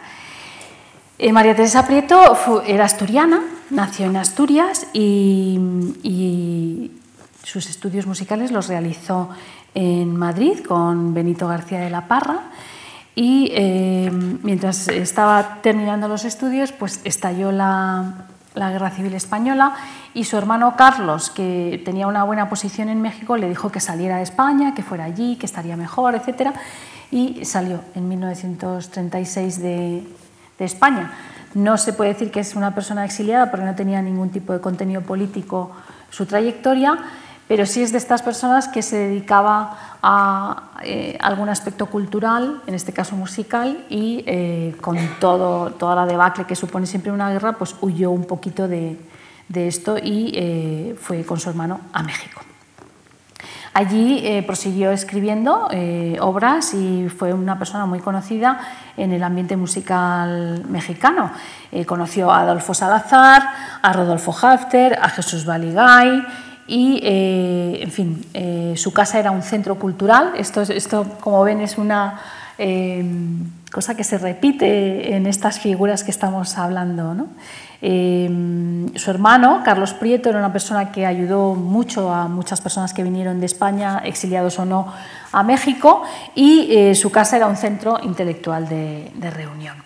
Eh, María Teresa Prieto era asturiana, nació en Asturias y, sus estudios musicales los realizó en Madrid con Benito García de la Parra y eh, mientras estaba terminando los estudios pues estalló la, la, Guerra Civil Española y su hermano Carlos, que tenía una buena posición en México, le dijo que saliera de España, que fuera allí, que estaría mejor, etc. Y salió en 1936 de, de España. No se puede decir que es una persona exiliada porque no tenía ningún tipo de contenido político su trayectoria, pero sí es de estas personas que se dedicaba a eh, algún aspecto cultural, en este caso musical, y eh, con todo, toda la debacle que supone siempre una guerra, pues huyó un poquito de, esto y eh, fue con su hermano a México. Allí eh, prosiguió escribiendo eh, obras y fue una persona muy conocida en el ambiente musical mexicano. Eh, conoció a Adolfo Salazar, a Rodolfo Hafter, a Jesús Baligay y, en fin, su casa era un centro cultural. Esto, esto como ven, es una cosa que se repite en estas figuras que estamos hablando. ¿no? Em, su hermano, Carlos Prieto, era una persona que ayudó mucho a muchas personas que vinieron de España, exiliados o no, a México, y eh, su casa era un centro intelectual de, reunión.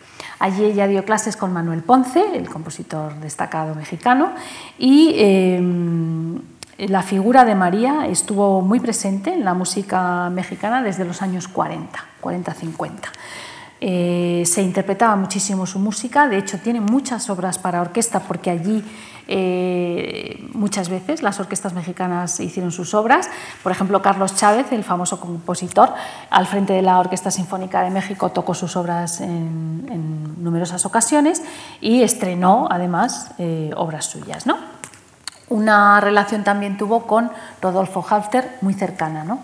Allí ella dio clases con Manuel Ponce, el compositor destacado mexicano, y em, la figura de María estuvo muy presente en la música mexicana desde los años 40, 40-50. Eh, se interpretaba muchísimo su música, de hecho tiene muchas obras para orquesta porque allí eh, muchas veces las orquestas mexicanas hicieron sus obras. Por ejemplo, Carlos Chávez, el famoso compositor, al frente de la Orquesta Sinfónica de México tocó sus obras en, numerosas ocasiones y estrenó además eh, obras suyas. ¿no? Una relación también tuvo con Rodolfo Halfter, muy cercana. ¿no?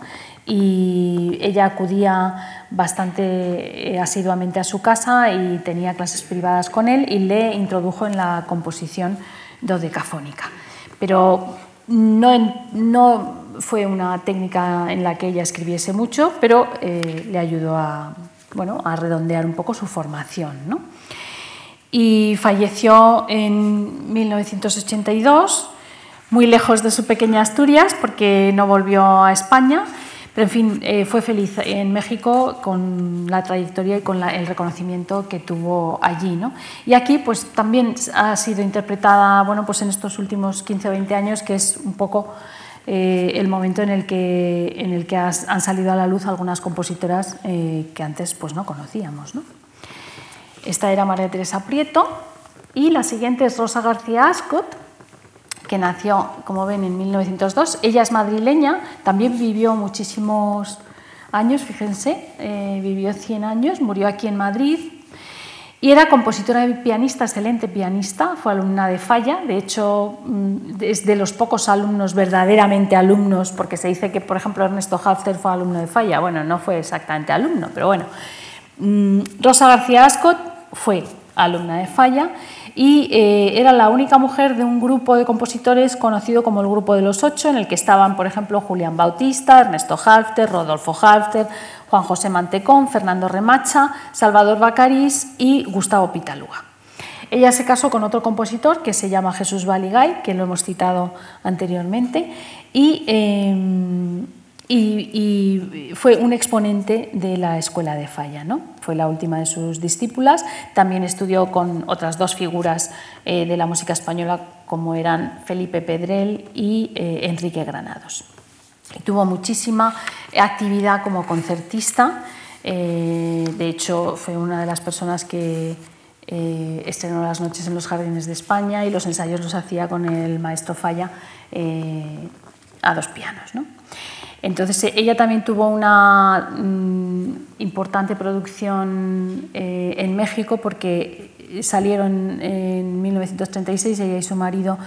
y ella acudía bastante eh, asiduamente a su casa y tenía clases privadas con él y le introdujo en la composición dodecafónica. Pero no, no fue una técnica en la que ella escribiese mucho, pero eh, le ayudó a, bueno, a redondear un poco su formación. ¿no? Y falleció en 1982, muy lejos de su pequeña Asturias, porque no volvió a España en fin, eh, fue feliz en México con la trayectoria y con el reconocimiento que tuvo allí. ¿no? Y aquí pues también ha sido interpretada bueno, pues en estos últimos 15 o 20 años, que es un poco eh, el momento en el que, en el que han salido a la luz algunas compositoras eh, que antes pues, no conocíamos. ¿no? Esta era María Teresa Prieto y la siguiente es Rosa García Ascot que nació, como ven, en 1902. Ella es madrileña, también vivió muchísimos años, fíjense, eh, vivió 100 años, murió aquí en Madrid y era compositora y pianista, excelente pianista, fue alumna de Falla, de hecho mm, es de los pocos alumnos verdaderamente alumnos, porque se dice que, por ejemplo, Ernesto Hafter fue alumno de Falla, bueno, no fue exactamente alumno, pero bueno. Mm, Rosa García Ascot fue alumna de Falla y eh, era la única mujer de un grupo de compositores conocido como el Grupo de los Ocho, en el que estaban, por ejemplo, Julián Bautista, Ernesto Halfter, Rodolfo Halfter, Juan José Mantecón, Fernando Remacha, Salvador Bacarís y Gustavo Pitalúa. Ella se casó con otro compositor que se llama Jesús Baligay, que lo hemos citado anteriormente, y em, y, fue un exponente de la escuela de Falla. ¿no? Fue la última de sus discípulas. También estudió con otras dos figuras eh, de la música española, como eran Felipe Pedrel y eh, Enrique Granados. tuvo muchísima actividad como concertista. Eh, de hecho, fue una de las personas que estrenó las noches en los jardines de España y los ensayos los hacía con el maestro Falla a dos pianos. ¿no? Entonces eh, ella también tuvo una mm, importante producción eh, en México porque salieron en 1936 ella y su marido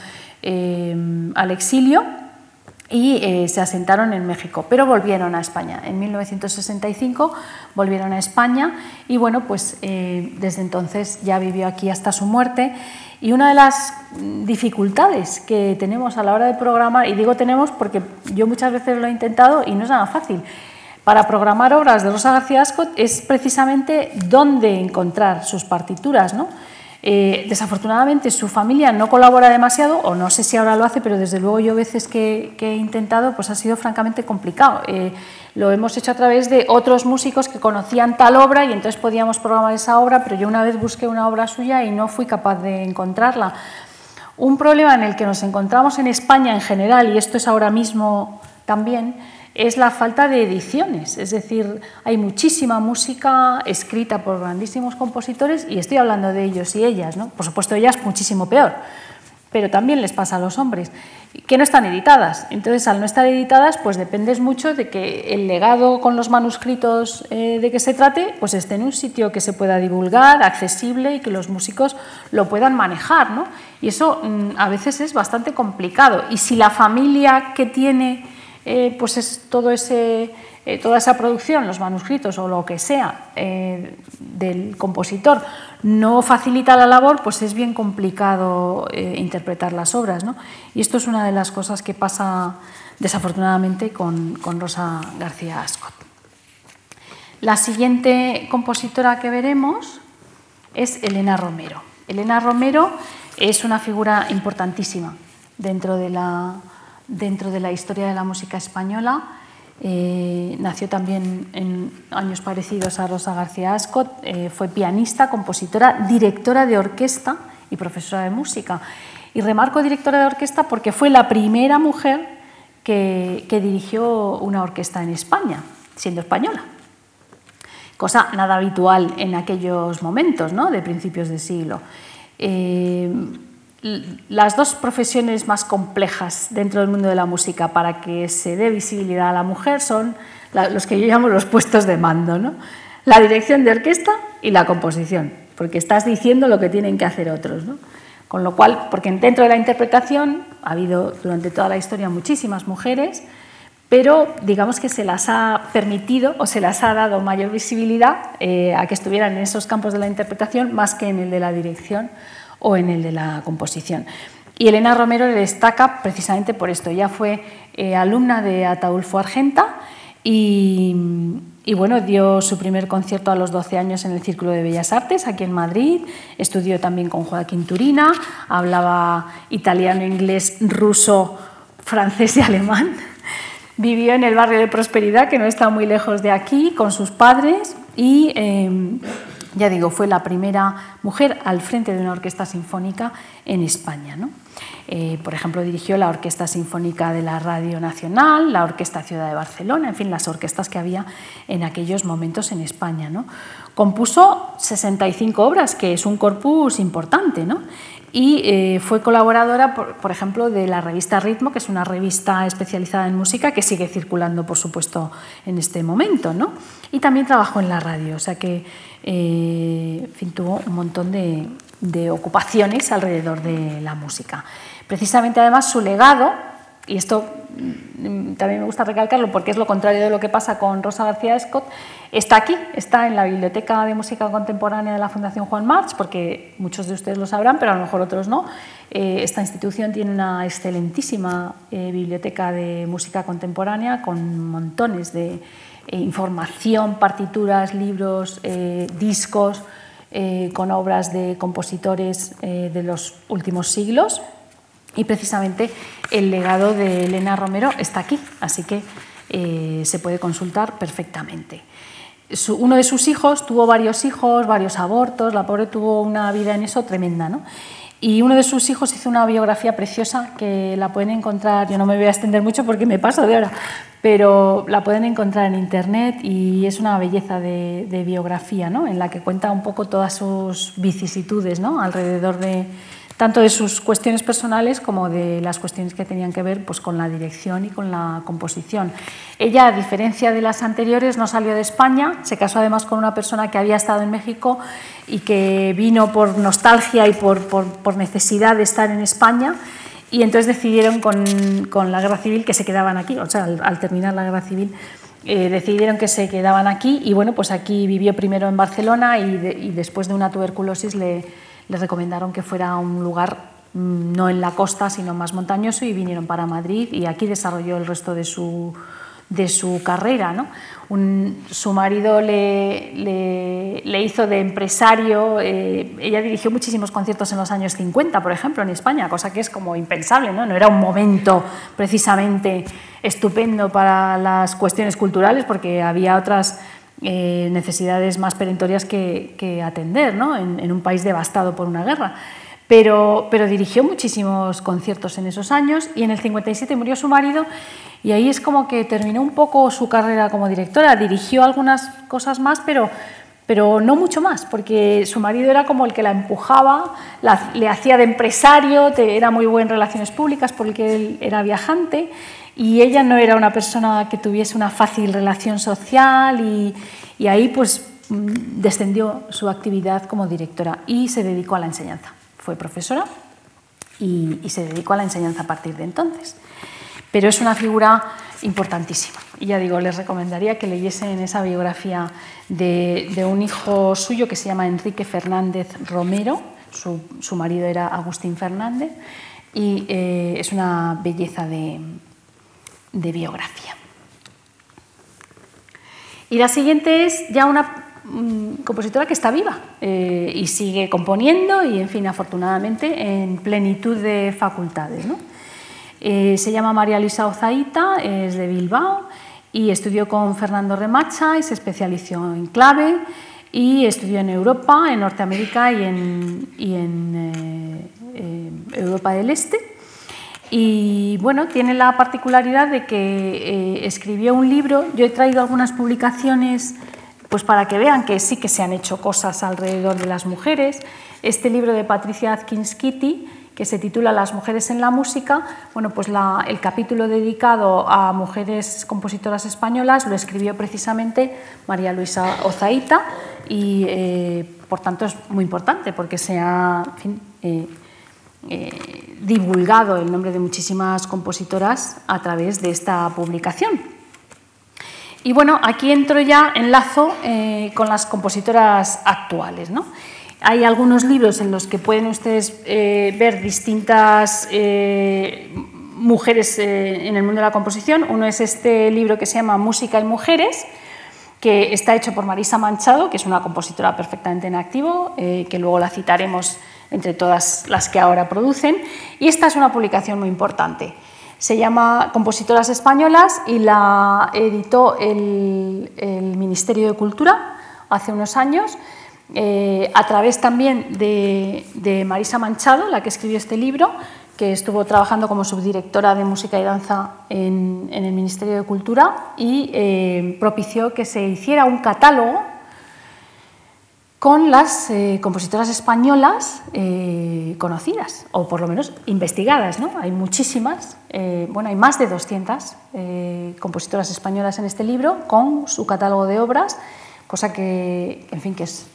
eh, al exilio y se asentaron en México, pero volvieron a España. En 1965 volvieron a España y bueno, pues desde entonces ya vivió aquí hasta su muerte y una de las dificultades que tenemos a la hora de programar, y digo tenemos porque yo muchas veces lo he intentado y no es nada fácil, para programar obras de Rosa García Ascot es precisamente dónde encontrar sus partituras. ¿no? Eh, desafortunadamente su familia no colabora demasiado, o no sé si ahora lo hace, pero desde luego yo veces que, he intentado, pues ha sido francamente complicado. Eh, lo hemos hecho a través de otros músicos que conocían tal obra y entonces podíamos programar esa obra, pero yo una vez busqué una obra suya y no fui capaz de encontrarla. Un problema en el que nos encontramos en España en general, y esto es ahora mismo también, es la falta de ediciones. Es decir, hay muchísima música escrita por grandísimos compositores y estoy hablando de ellos y ellas. ¿no? Por supuesto, ellas muchísimo peor, pero también les pasa a los hombres, que no están editadas. Entonces, al no estar editadas, pues dependes mucho de que el legado con los manuscritos eh, de que se trate, pues esté en un sitio que se pueda divulgar, accesible y que los músicos lo puedan manejar. ¿no? Y eso mm, a veces es bastante complicado. Y si la familia que tiene eh, pues es todo ese, eh, toda esa producción, los manuscritos o lo que sea eh, del compositor no facilita la labor, pues es bien complicado interpretar las obras. Y esto es una de las cosas que pasa desafortunadamente con, con Rosa García Ascot. La siguiente compositora que veremos es Elena Romero. Elena Romero es una figura importantísima dentro de la dentro de la historia de la música española. Eh, nació también en años parecidos a Rosa García Ascot, eh, fue pianista, compositora, directora de orquesta y profesora de música. Y remarco directora de orquesta porque fue la primera mujer que, dirigió una orquesta en España, siendo española. Cosa nada habitual en aquellos momentos, ¿no? de principios de siglo. Eh, las dos profesiones más complejas dentro del mundo de la música para que se dé visibilidad a la mujer son los que yo llamo los puestos de mando, ¿no? la dirección de orquesta y la composición, porque estás diciendo lo que tienen que hacer otros. ¿no? Con lo cual, porque dentro de la interpretación ha habido durante toda la historia muchísimas mujeres, pero digamos que se las ha permitido o se las ha dado mayor visibilidad eh, a que estuvieran en esos campos de la interpretación más que en el de la dirección o en el de la composición. Y Elena Romero le destaca precisamente por esto. Ella fue eh, alumna de Ataulfo Argenta y, bueno, dio su primer concierto a los 12 años en el Círculo de Bellas Artes, aquí en Madrid. Estudió también con Joaquín Turina, hablaba italiano, inglés, ruso, francés y alemán. Vivió en el barrio de Prosperidad, que no está muy lejos de aquí, con sus padres y, em, ya digo, fue la primera mujer al frente de una orquesta sinfónica en España. Eh, por ejemplo, dirigió la Orquesta Sinfónica de la Radio Nacional, la Orquesta Ciudad de Barcelona, en fin, las orquestas que había en aquellos momentos en España. ¿no? Compuso 65 obras, que es un corpus importante, ¿no? y eh, fue colaboradora, por, ejemplo, de la revista Ritmo, que es una revista especializada en música que sigue circulando, por supuesto, en este momento. ¿no? Y también trabajó en la radio, o sea que eh, tuvo un montón de, de ocupaciones alrededor de la música. Precisamente, además, su legado y esto mm, también me gusta recalcarlo porque es lo contrario de lo que pasa con Rosa García Scott, está aquí, está en la Biblioteca de Música Contemporánea de la Fundación Juan March, porque muchos de ustedes lo sabrán, pero a lo mejor otros no. Eh, esta institución tiene una excelentísima eh, biblioteca de música contemporánea con montones de eh, información, partituras, libros, discos, con obras de compositores de los últimos siglos y precisamente el legado de Elena Romero está aquí, así que eh, se puede consultar perfectamente. uno de sus hijos tuvo varios hijos, varios abortos, la pobre tuvo una vida en eso tremenda. ¿no? Y uno de sus hijos hizo una biografía preciosa que la pueden encontrar, yo no me voy a extender mucho porque me paso de hora, pero la pueden encontrar en internet y es una belleza de, de biografía, ¿no? en la que cuenta un poco todas sus vicisitudes ¿no? alrededor de, tanto de sus cuestiones personales como de las cuestiones que tenían que ver pues, con la dirección y con la composición. Ella, a diferencia de las anteriores, no salió de España, se casó además con una persona que había estado en México y que vino por nostalgia y por, por, necesidad de estar en España. Y entonces decidieron con, con, la guerra civil que se quedaban aquí, o sea, al, terminar la guerra civil, eh, decidieron que se quedaban aquí y bueno, pues aquí vivió primero en Barcelona y, y después de una tuberculosis le, les recomendaron que fuera a un lugar mm, no en la costa, sino más montañoso y vinieron para Madrid y aquí desarrolló el resto de su, de su carrera. ¿no? su marido le, le, hizo de empresario, eh, ella dirigió muchísimos conciertos en los años 50, por ejemplo, en España, cosa que es como impensable, ¿no? no era un momento precisamente estupendo para las cuestiones culturales porque había otras eh, necesidades más perentorias que, atender ¿no? en, un país devastado por una guerra. Pero, pero, dirigió muchísimos conciertos en esos años y en el 57 murió su marido y ahí es como que terminó un poco su carrera como directora. Dirigió algunas cosas más, pero, pero no mucho más, porque su marido era como el que la empujaba, le hacía de empresario, era muy buen en relaciones públicas porque él era viajante y ella no era una persona que tuviese una fácil relación social y, ahí pues mm, descendió su actividad como directora y se dedicó a la enseñanza. Fue profesora y, se dedicó a la enseñanza a partir de entonces. Pero es una figura importantísima. Y ya digo, les recomendaría que leyesen esa biografía de, un hijo suyo que se llama Enrique Fernández Romero, su, marido era Agustín Fernández, y eh, es una belleza de, de biografía. Y la siguiente es ya una mm, compositora que está viva eh, y sigue componiendo y, en fin, afortunadamente, en plenitud de facultades. Eh, se llama María Luisa Ozaíta, es de Bilbao y estudió con Fernando Remacha y se especializó en clave y estudió en Europa, en Norteamérica y en, en eh, Europa del Este. Y bueno, tiene la particularidad de que eh, escribió un libro. Yo he traído algunas publicaciones pues para que vean que sí que se han hecho cosas alrededor de las mujeres. Este libro de Patricia Atkins Kitty, que se titula Las mujeres en la música, bueno, pues el capítulo dedicado a mujeres compositoras españolas lo escribió precisamente María Luisa Ozaíta y eh, por tanto es muy importante porque se ha eh, eh, divulgado el nombre de muchísimas compositoras a través de esta publicación. Y bueno, aquí entro ya, enlazo eh, con las compositoras actuales. ¿no? Hay algunos libros en los que pueden ustedes eh, ver distintas mujeres en el mundo de la composición. Uno es este libro que se llama Música y Mujeres, que está hecho por Marisa Manchado, que es una compositora perfectamente en activo, que luego la citaremos entre todas las que ahora producen. Y esta es una publicación muy importante. Se llama Compositoras Españolas y la editó el, Ministerio de Cultura hace unos años, eh, a través también de, Marisa Manchado, la que escribió este libro, que estuvo trabajando como subdirectora de música y danza en, el Ministerio de Cultura y eh, propició que se hiciera un catálogo con las eh, compositoras españolas eh, conocidas, o por lo menos investigadas. ¿no? Hay muchísimas, eh, bueno, hay más de 200 compositoras españolas en este libro, con su catálogo de obras, cosa que, en fin, que es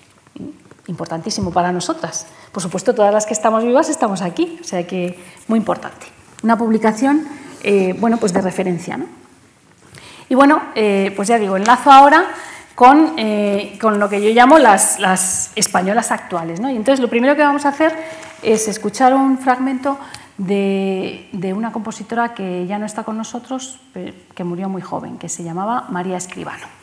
importantísimo para nosotras. Por supuesto, todas las que estamos vivas estamos aquí, o sea que muy importante. Una publicación, bueno, pues de referencia. ¿no? Y bueno, pues ya digo, enlazo ahora eh, con, lo que yo llamo las, españolas actuales. ¿no? Y entonces lo primero que vamos a hacer es escuchar un fragmento de, de, una compositora que ya no está con nosotros, que murió muy joven, que se llamaba María Escribano.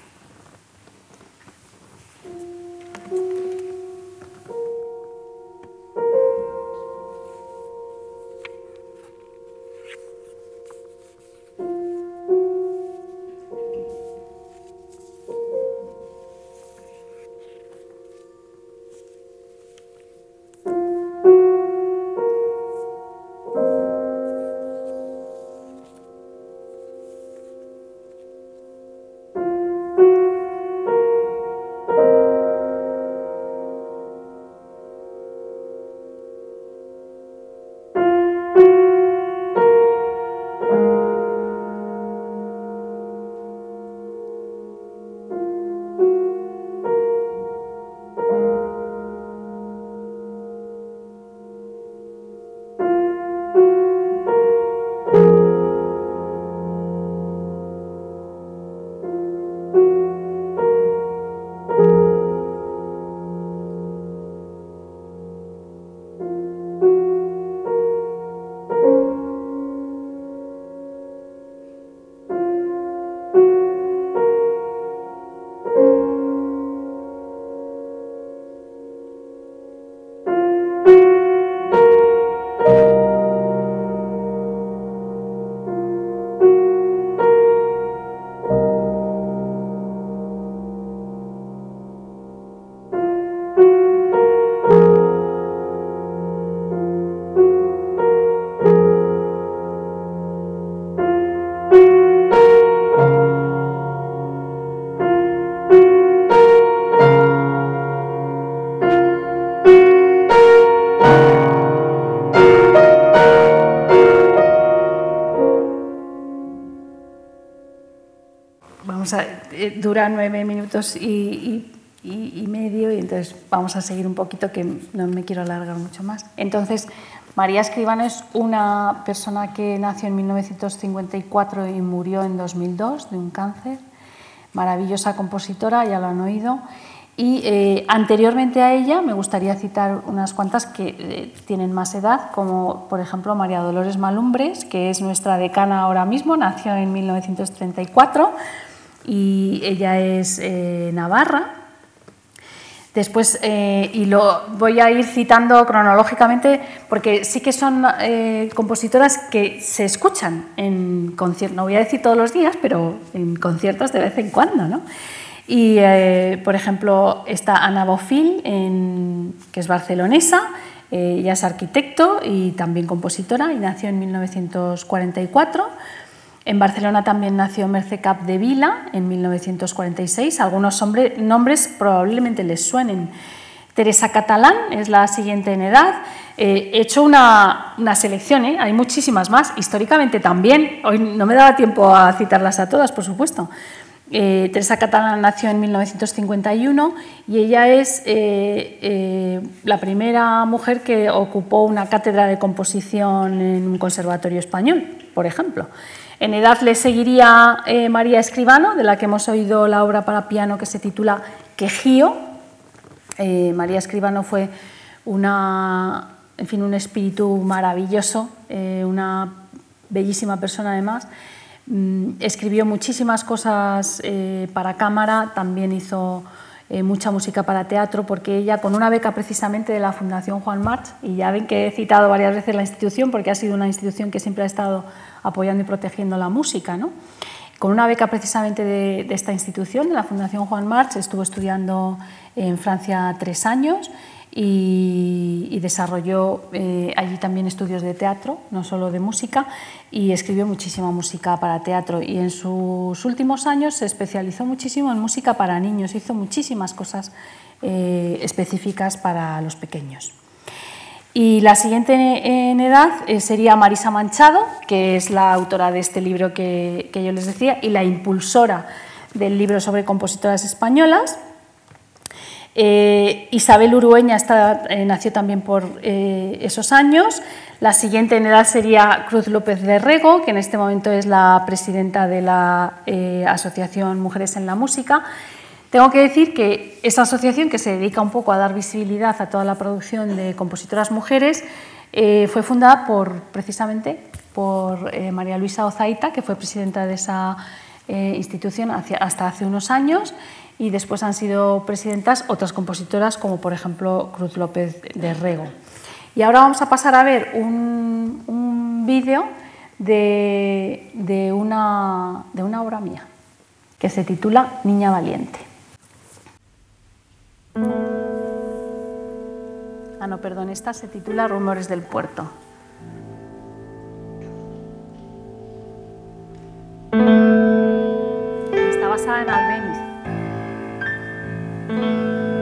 Eh, dura nueve minutos y, medio y entonces vamos a seguir un poquito que no me quiero alargar mucho más. Entonces, María Escribano es una persona que nació en 1954 y murió en 2002 de un cáncer. Maravillosa compositora, ya lo han oído. Y eh, anteriormente a ella me gustaría citar unas cuantas que eh, tienen más edad, como por ejemplo María Dolores Malumbres, que es nuestra decana ahora mismo, nació en 1934 y ella es eh, navarra. Después, eh, y lo voy a ir citando cronológicamente porque sí que son eh, compositoras que se escuchan en conciertos, no voy a decir todos los días, pero en conciertos de vez en cuando. ¿no? Y, por ejemplo, está Ana Bofil, que es barcelonesa, ella es arquitecto y también compositora y nació en 1944. En Barcelona también nació Merce Cap de en 1946. Algunos nombres probablemente les suenen. Teresa Catalán es la siguiente en edad. Eh, he hecho una, selección, ¿eh? hay muchísimas más. Históricamente también, hoy no me daba tiempo a citarlas a todas, por supuesto. Eh, Teresa Catalán nació en 1951 y ella es la primera mujer que ocupó una cátedra de composición en un conservatorio español, por ejemplo. En edad le seguiría eh, María Escribano, de la que hemos oído la obra para piano que se titula Quejío. Eh, María Escribano fue una, en fin, un espíritu maravilloso, eh, una bellísima persona además. Mm, escribió muchísimas cosas para cámara, también hizo eh, mucha música para teatro, porque ella, con una beca precisamente de la Fundación Juan March, y ya ven que he citado varias veces la institución, porque ha sido una institución que siempre ha estado apoyando y protegiendo la música, ¿no? con una beca precisamente de, esta institución, de la Fundación Juan March, estuvo estudiando en Francia tres años y, desarrolló eh, allí también estudios de teatro, no solo de música, y escribió muchísima música para teatro. Y en sus últimos años se especializó muchísimo en música para niños, hizo muchísimas cosas eh, específicas para los pequeños. Y la siguiente en edad eh, sería Marisa Manchado, que es la autora de este libro que, que yo les decía, y la impulsora del libro sobre compositoras españolas. Eh, Isabel Urueña eh, nació también por eh, esos años. La siguiente en edad sería Cruz López de Rego, que en este momento es la presidenta de la Asociación Mujeres en la Música. Tengo que decir que esa asociación, que se dedica un poco a dar visibilidad a toda la producción de compositoras mujeres, fue fundada por, precisamente por María Luisa Ozaita, que fue presidenta de esa institución hasta hace unos años y después han sido presidentas otras compositoras como por ejemplo Cruz López de Rego. Y ahora vamos a pasar a ver un, un vídeo de, de, una, de una obra mía que se titula Niña Valiente. Ah, no, perdón, esta se titula Rumores del Puerto. Está basada en Música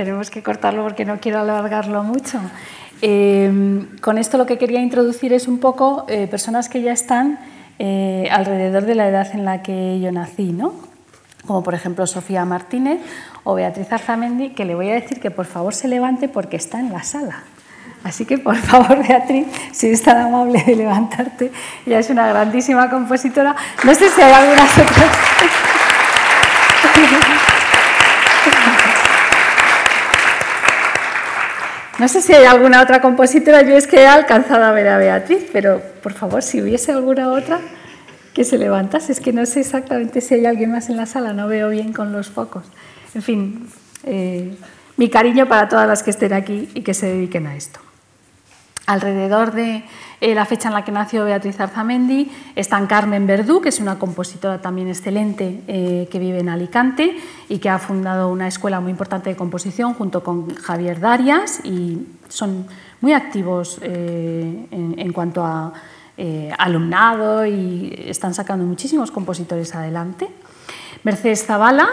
Albeniz. cortarlo porque no quiero alargarlo mucho. Eh, con esto lo que quería introducir es un poco eh, personas que ya están eh, alrededor de la edad en la que yo nací, ¿no? como por ejemplo Sofía Martínez o Beatriz Arzamendi, que le voy a decir que por favor se levante porque está en la sala. Así que por favor, Beatriz, si eres tan amable de levantarte, ella es una grandísima compositora. No sé si hay algunas otras. No sé si hay alguna otra compositora, yo es que he alcanzado a ver a Beatriz, pero por favor, si hubiese alguna otra que se levantase, es que no sé exactamente si hay alguien más en la sala, no veo bien con los focos. En fin, eh, mi cariño para todas las que estén aquí y que se dediquen a esto. Alrededor de eh, la fecha en la que nació Beatriz Arzamendi están Carmen Verdú, que es una compositora también excelente eh, que vive en Alicante y que ha fundado una escuela muy importante de composición junto con Javier Darias y son muy activos en, cuanto a alumnado y están sacando muchísimos compositores adelante. Mercedes Zavala,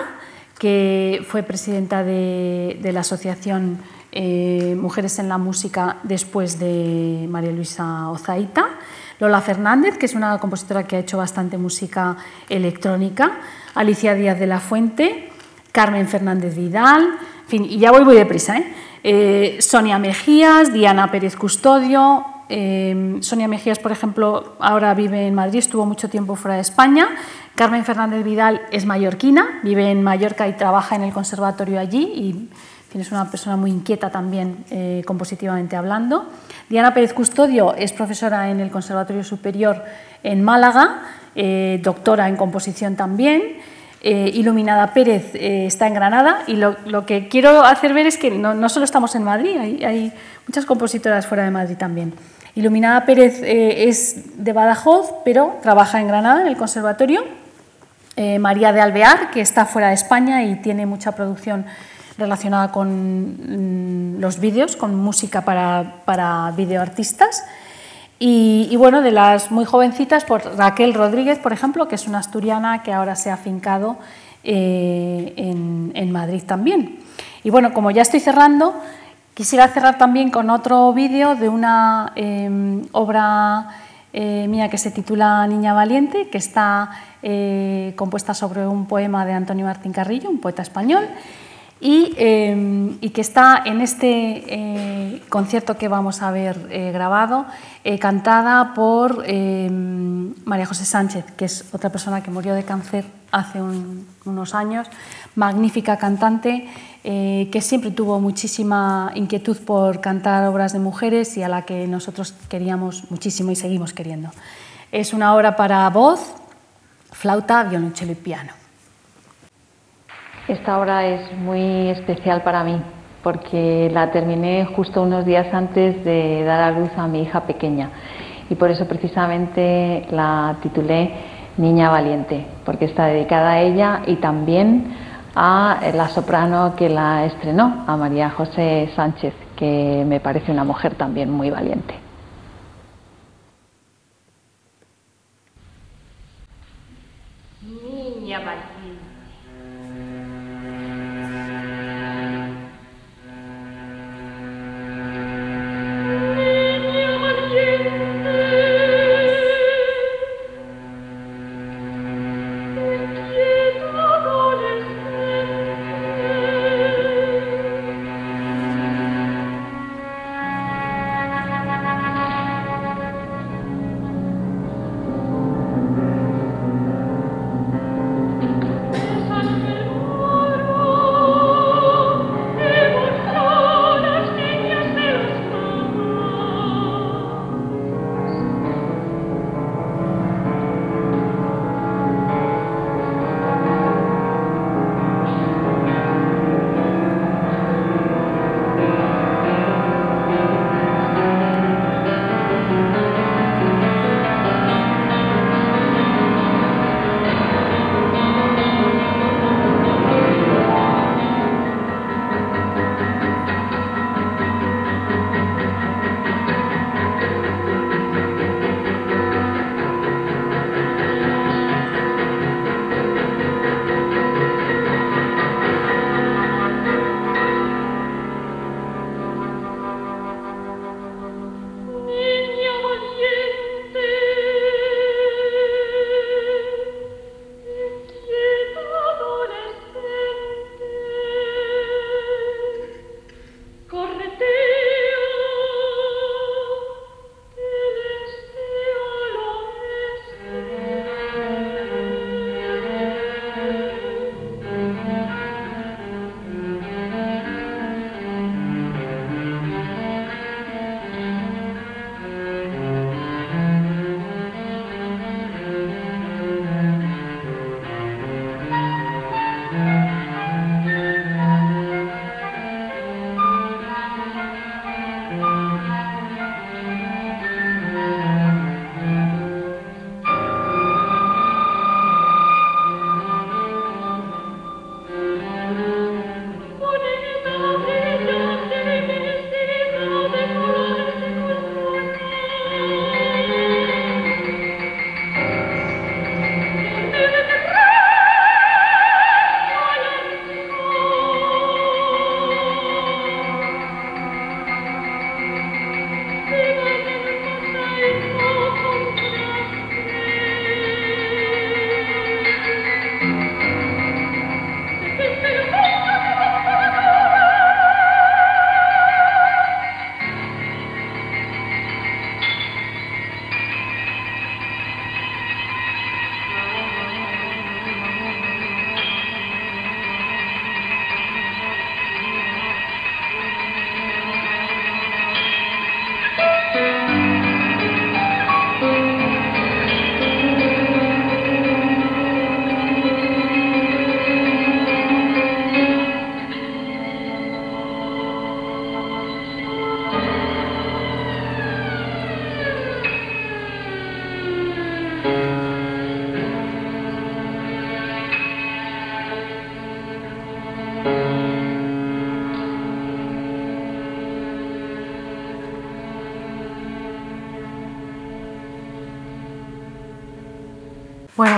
que fue presidenta de, la Asociación Mujeres en la Música después de María Luisa Ozaita. Lola Fernández, que es una compositora que ha hecho bastante música electrónica. Alicia Díaz de la Fuente, Carmen Fernández Vidal, fin, y ya voy deprisa, ¿eh? Eh, Sonia Mejías, Diana Pérez Custodio. Eh, Sonia Mejías, por ejemplo, ahora vive en Madrid, estuvo mucho tiempo fuera de España. Carmen Fernández Vidal es mallorquina, vive en Mallorca y trabaja en el conservatorio allí y es una persona muy inquieta también compositivamente hablando. Diana Pérez Custodio es profesora en el Conservatorio Superior en Málaga, doctora en composición también. Eh, Iluminada Pérez eh, está en Granada y lo, que quiero hacer ver es que no, solo estamos en Madrid, hay, muchas compositoras fuera de Madrid también. Iluminada Pérez eh, es de Badajoz, pero trabaja en Granada, en el conservatorio. María de Alvear, que está fuera de España y tiene mucha producción relacionada con mm, los vídeos, con música para, para videoartistas. Y, bueno, de las muy jovencitas, por Raquel Rodríguez, por ejemplo, que es una asturiana que ahora se ha afincado eh, en, Madrid también. Y bueno, como ya estoy cerrando, quisiera cerrar también con otro vídeo de una em, obra eh, mía que se titula Niña Valiente, que está eh, compuesta sobre un poema de Antonio Martín Carrillo, un poeta español. Em, y, que está en este eh, concierto que vamos a ver eh, grabado, eh, cantada por em, María José Sánchez, que es otra persona que murió de cáncer hace unos años, magnífica cantante, que siempre tuvo muchísima inquietud por cantar obras de mujeres y a la que nosotros queríamos muchísimo y seguimos queriendo. Es una obra para voz, flauta, violonchelo y piano. Esta obra es muy especial para mí porque la terminé justo unos días antes de dar a luz a mi hija pequeña y por eso precisamente la titulé Niña Valiente, porque está dedicada a ella y también a la soprano que la estrenó, a María José Sánchez, que me parece una mujer también muy valiente.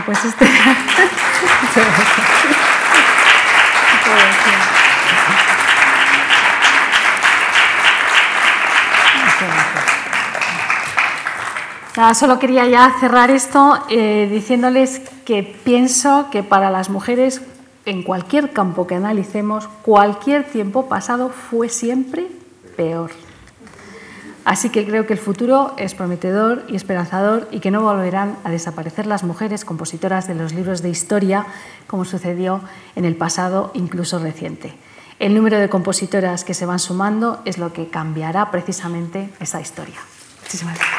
Pues este... <laughs> solo quería ya cerrar esto eh, diciéndoles que pienso que para las mujeres, en cualquier campo que analicemos, cualquier tiempo pasado fue siempre peor. Así que creo que el futuro es prometedor y esperanzador y que no volverán a desaparecer las mujeres compositoras de los libros de historia como sucedió en el pasado, incluso reciente. El número de compositoras que se van sumando es lo que cambiará precisamente esa historia. Muchísimas gracias.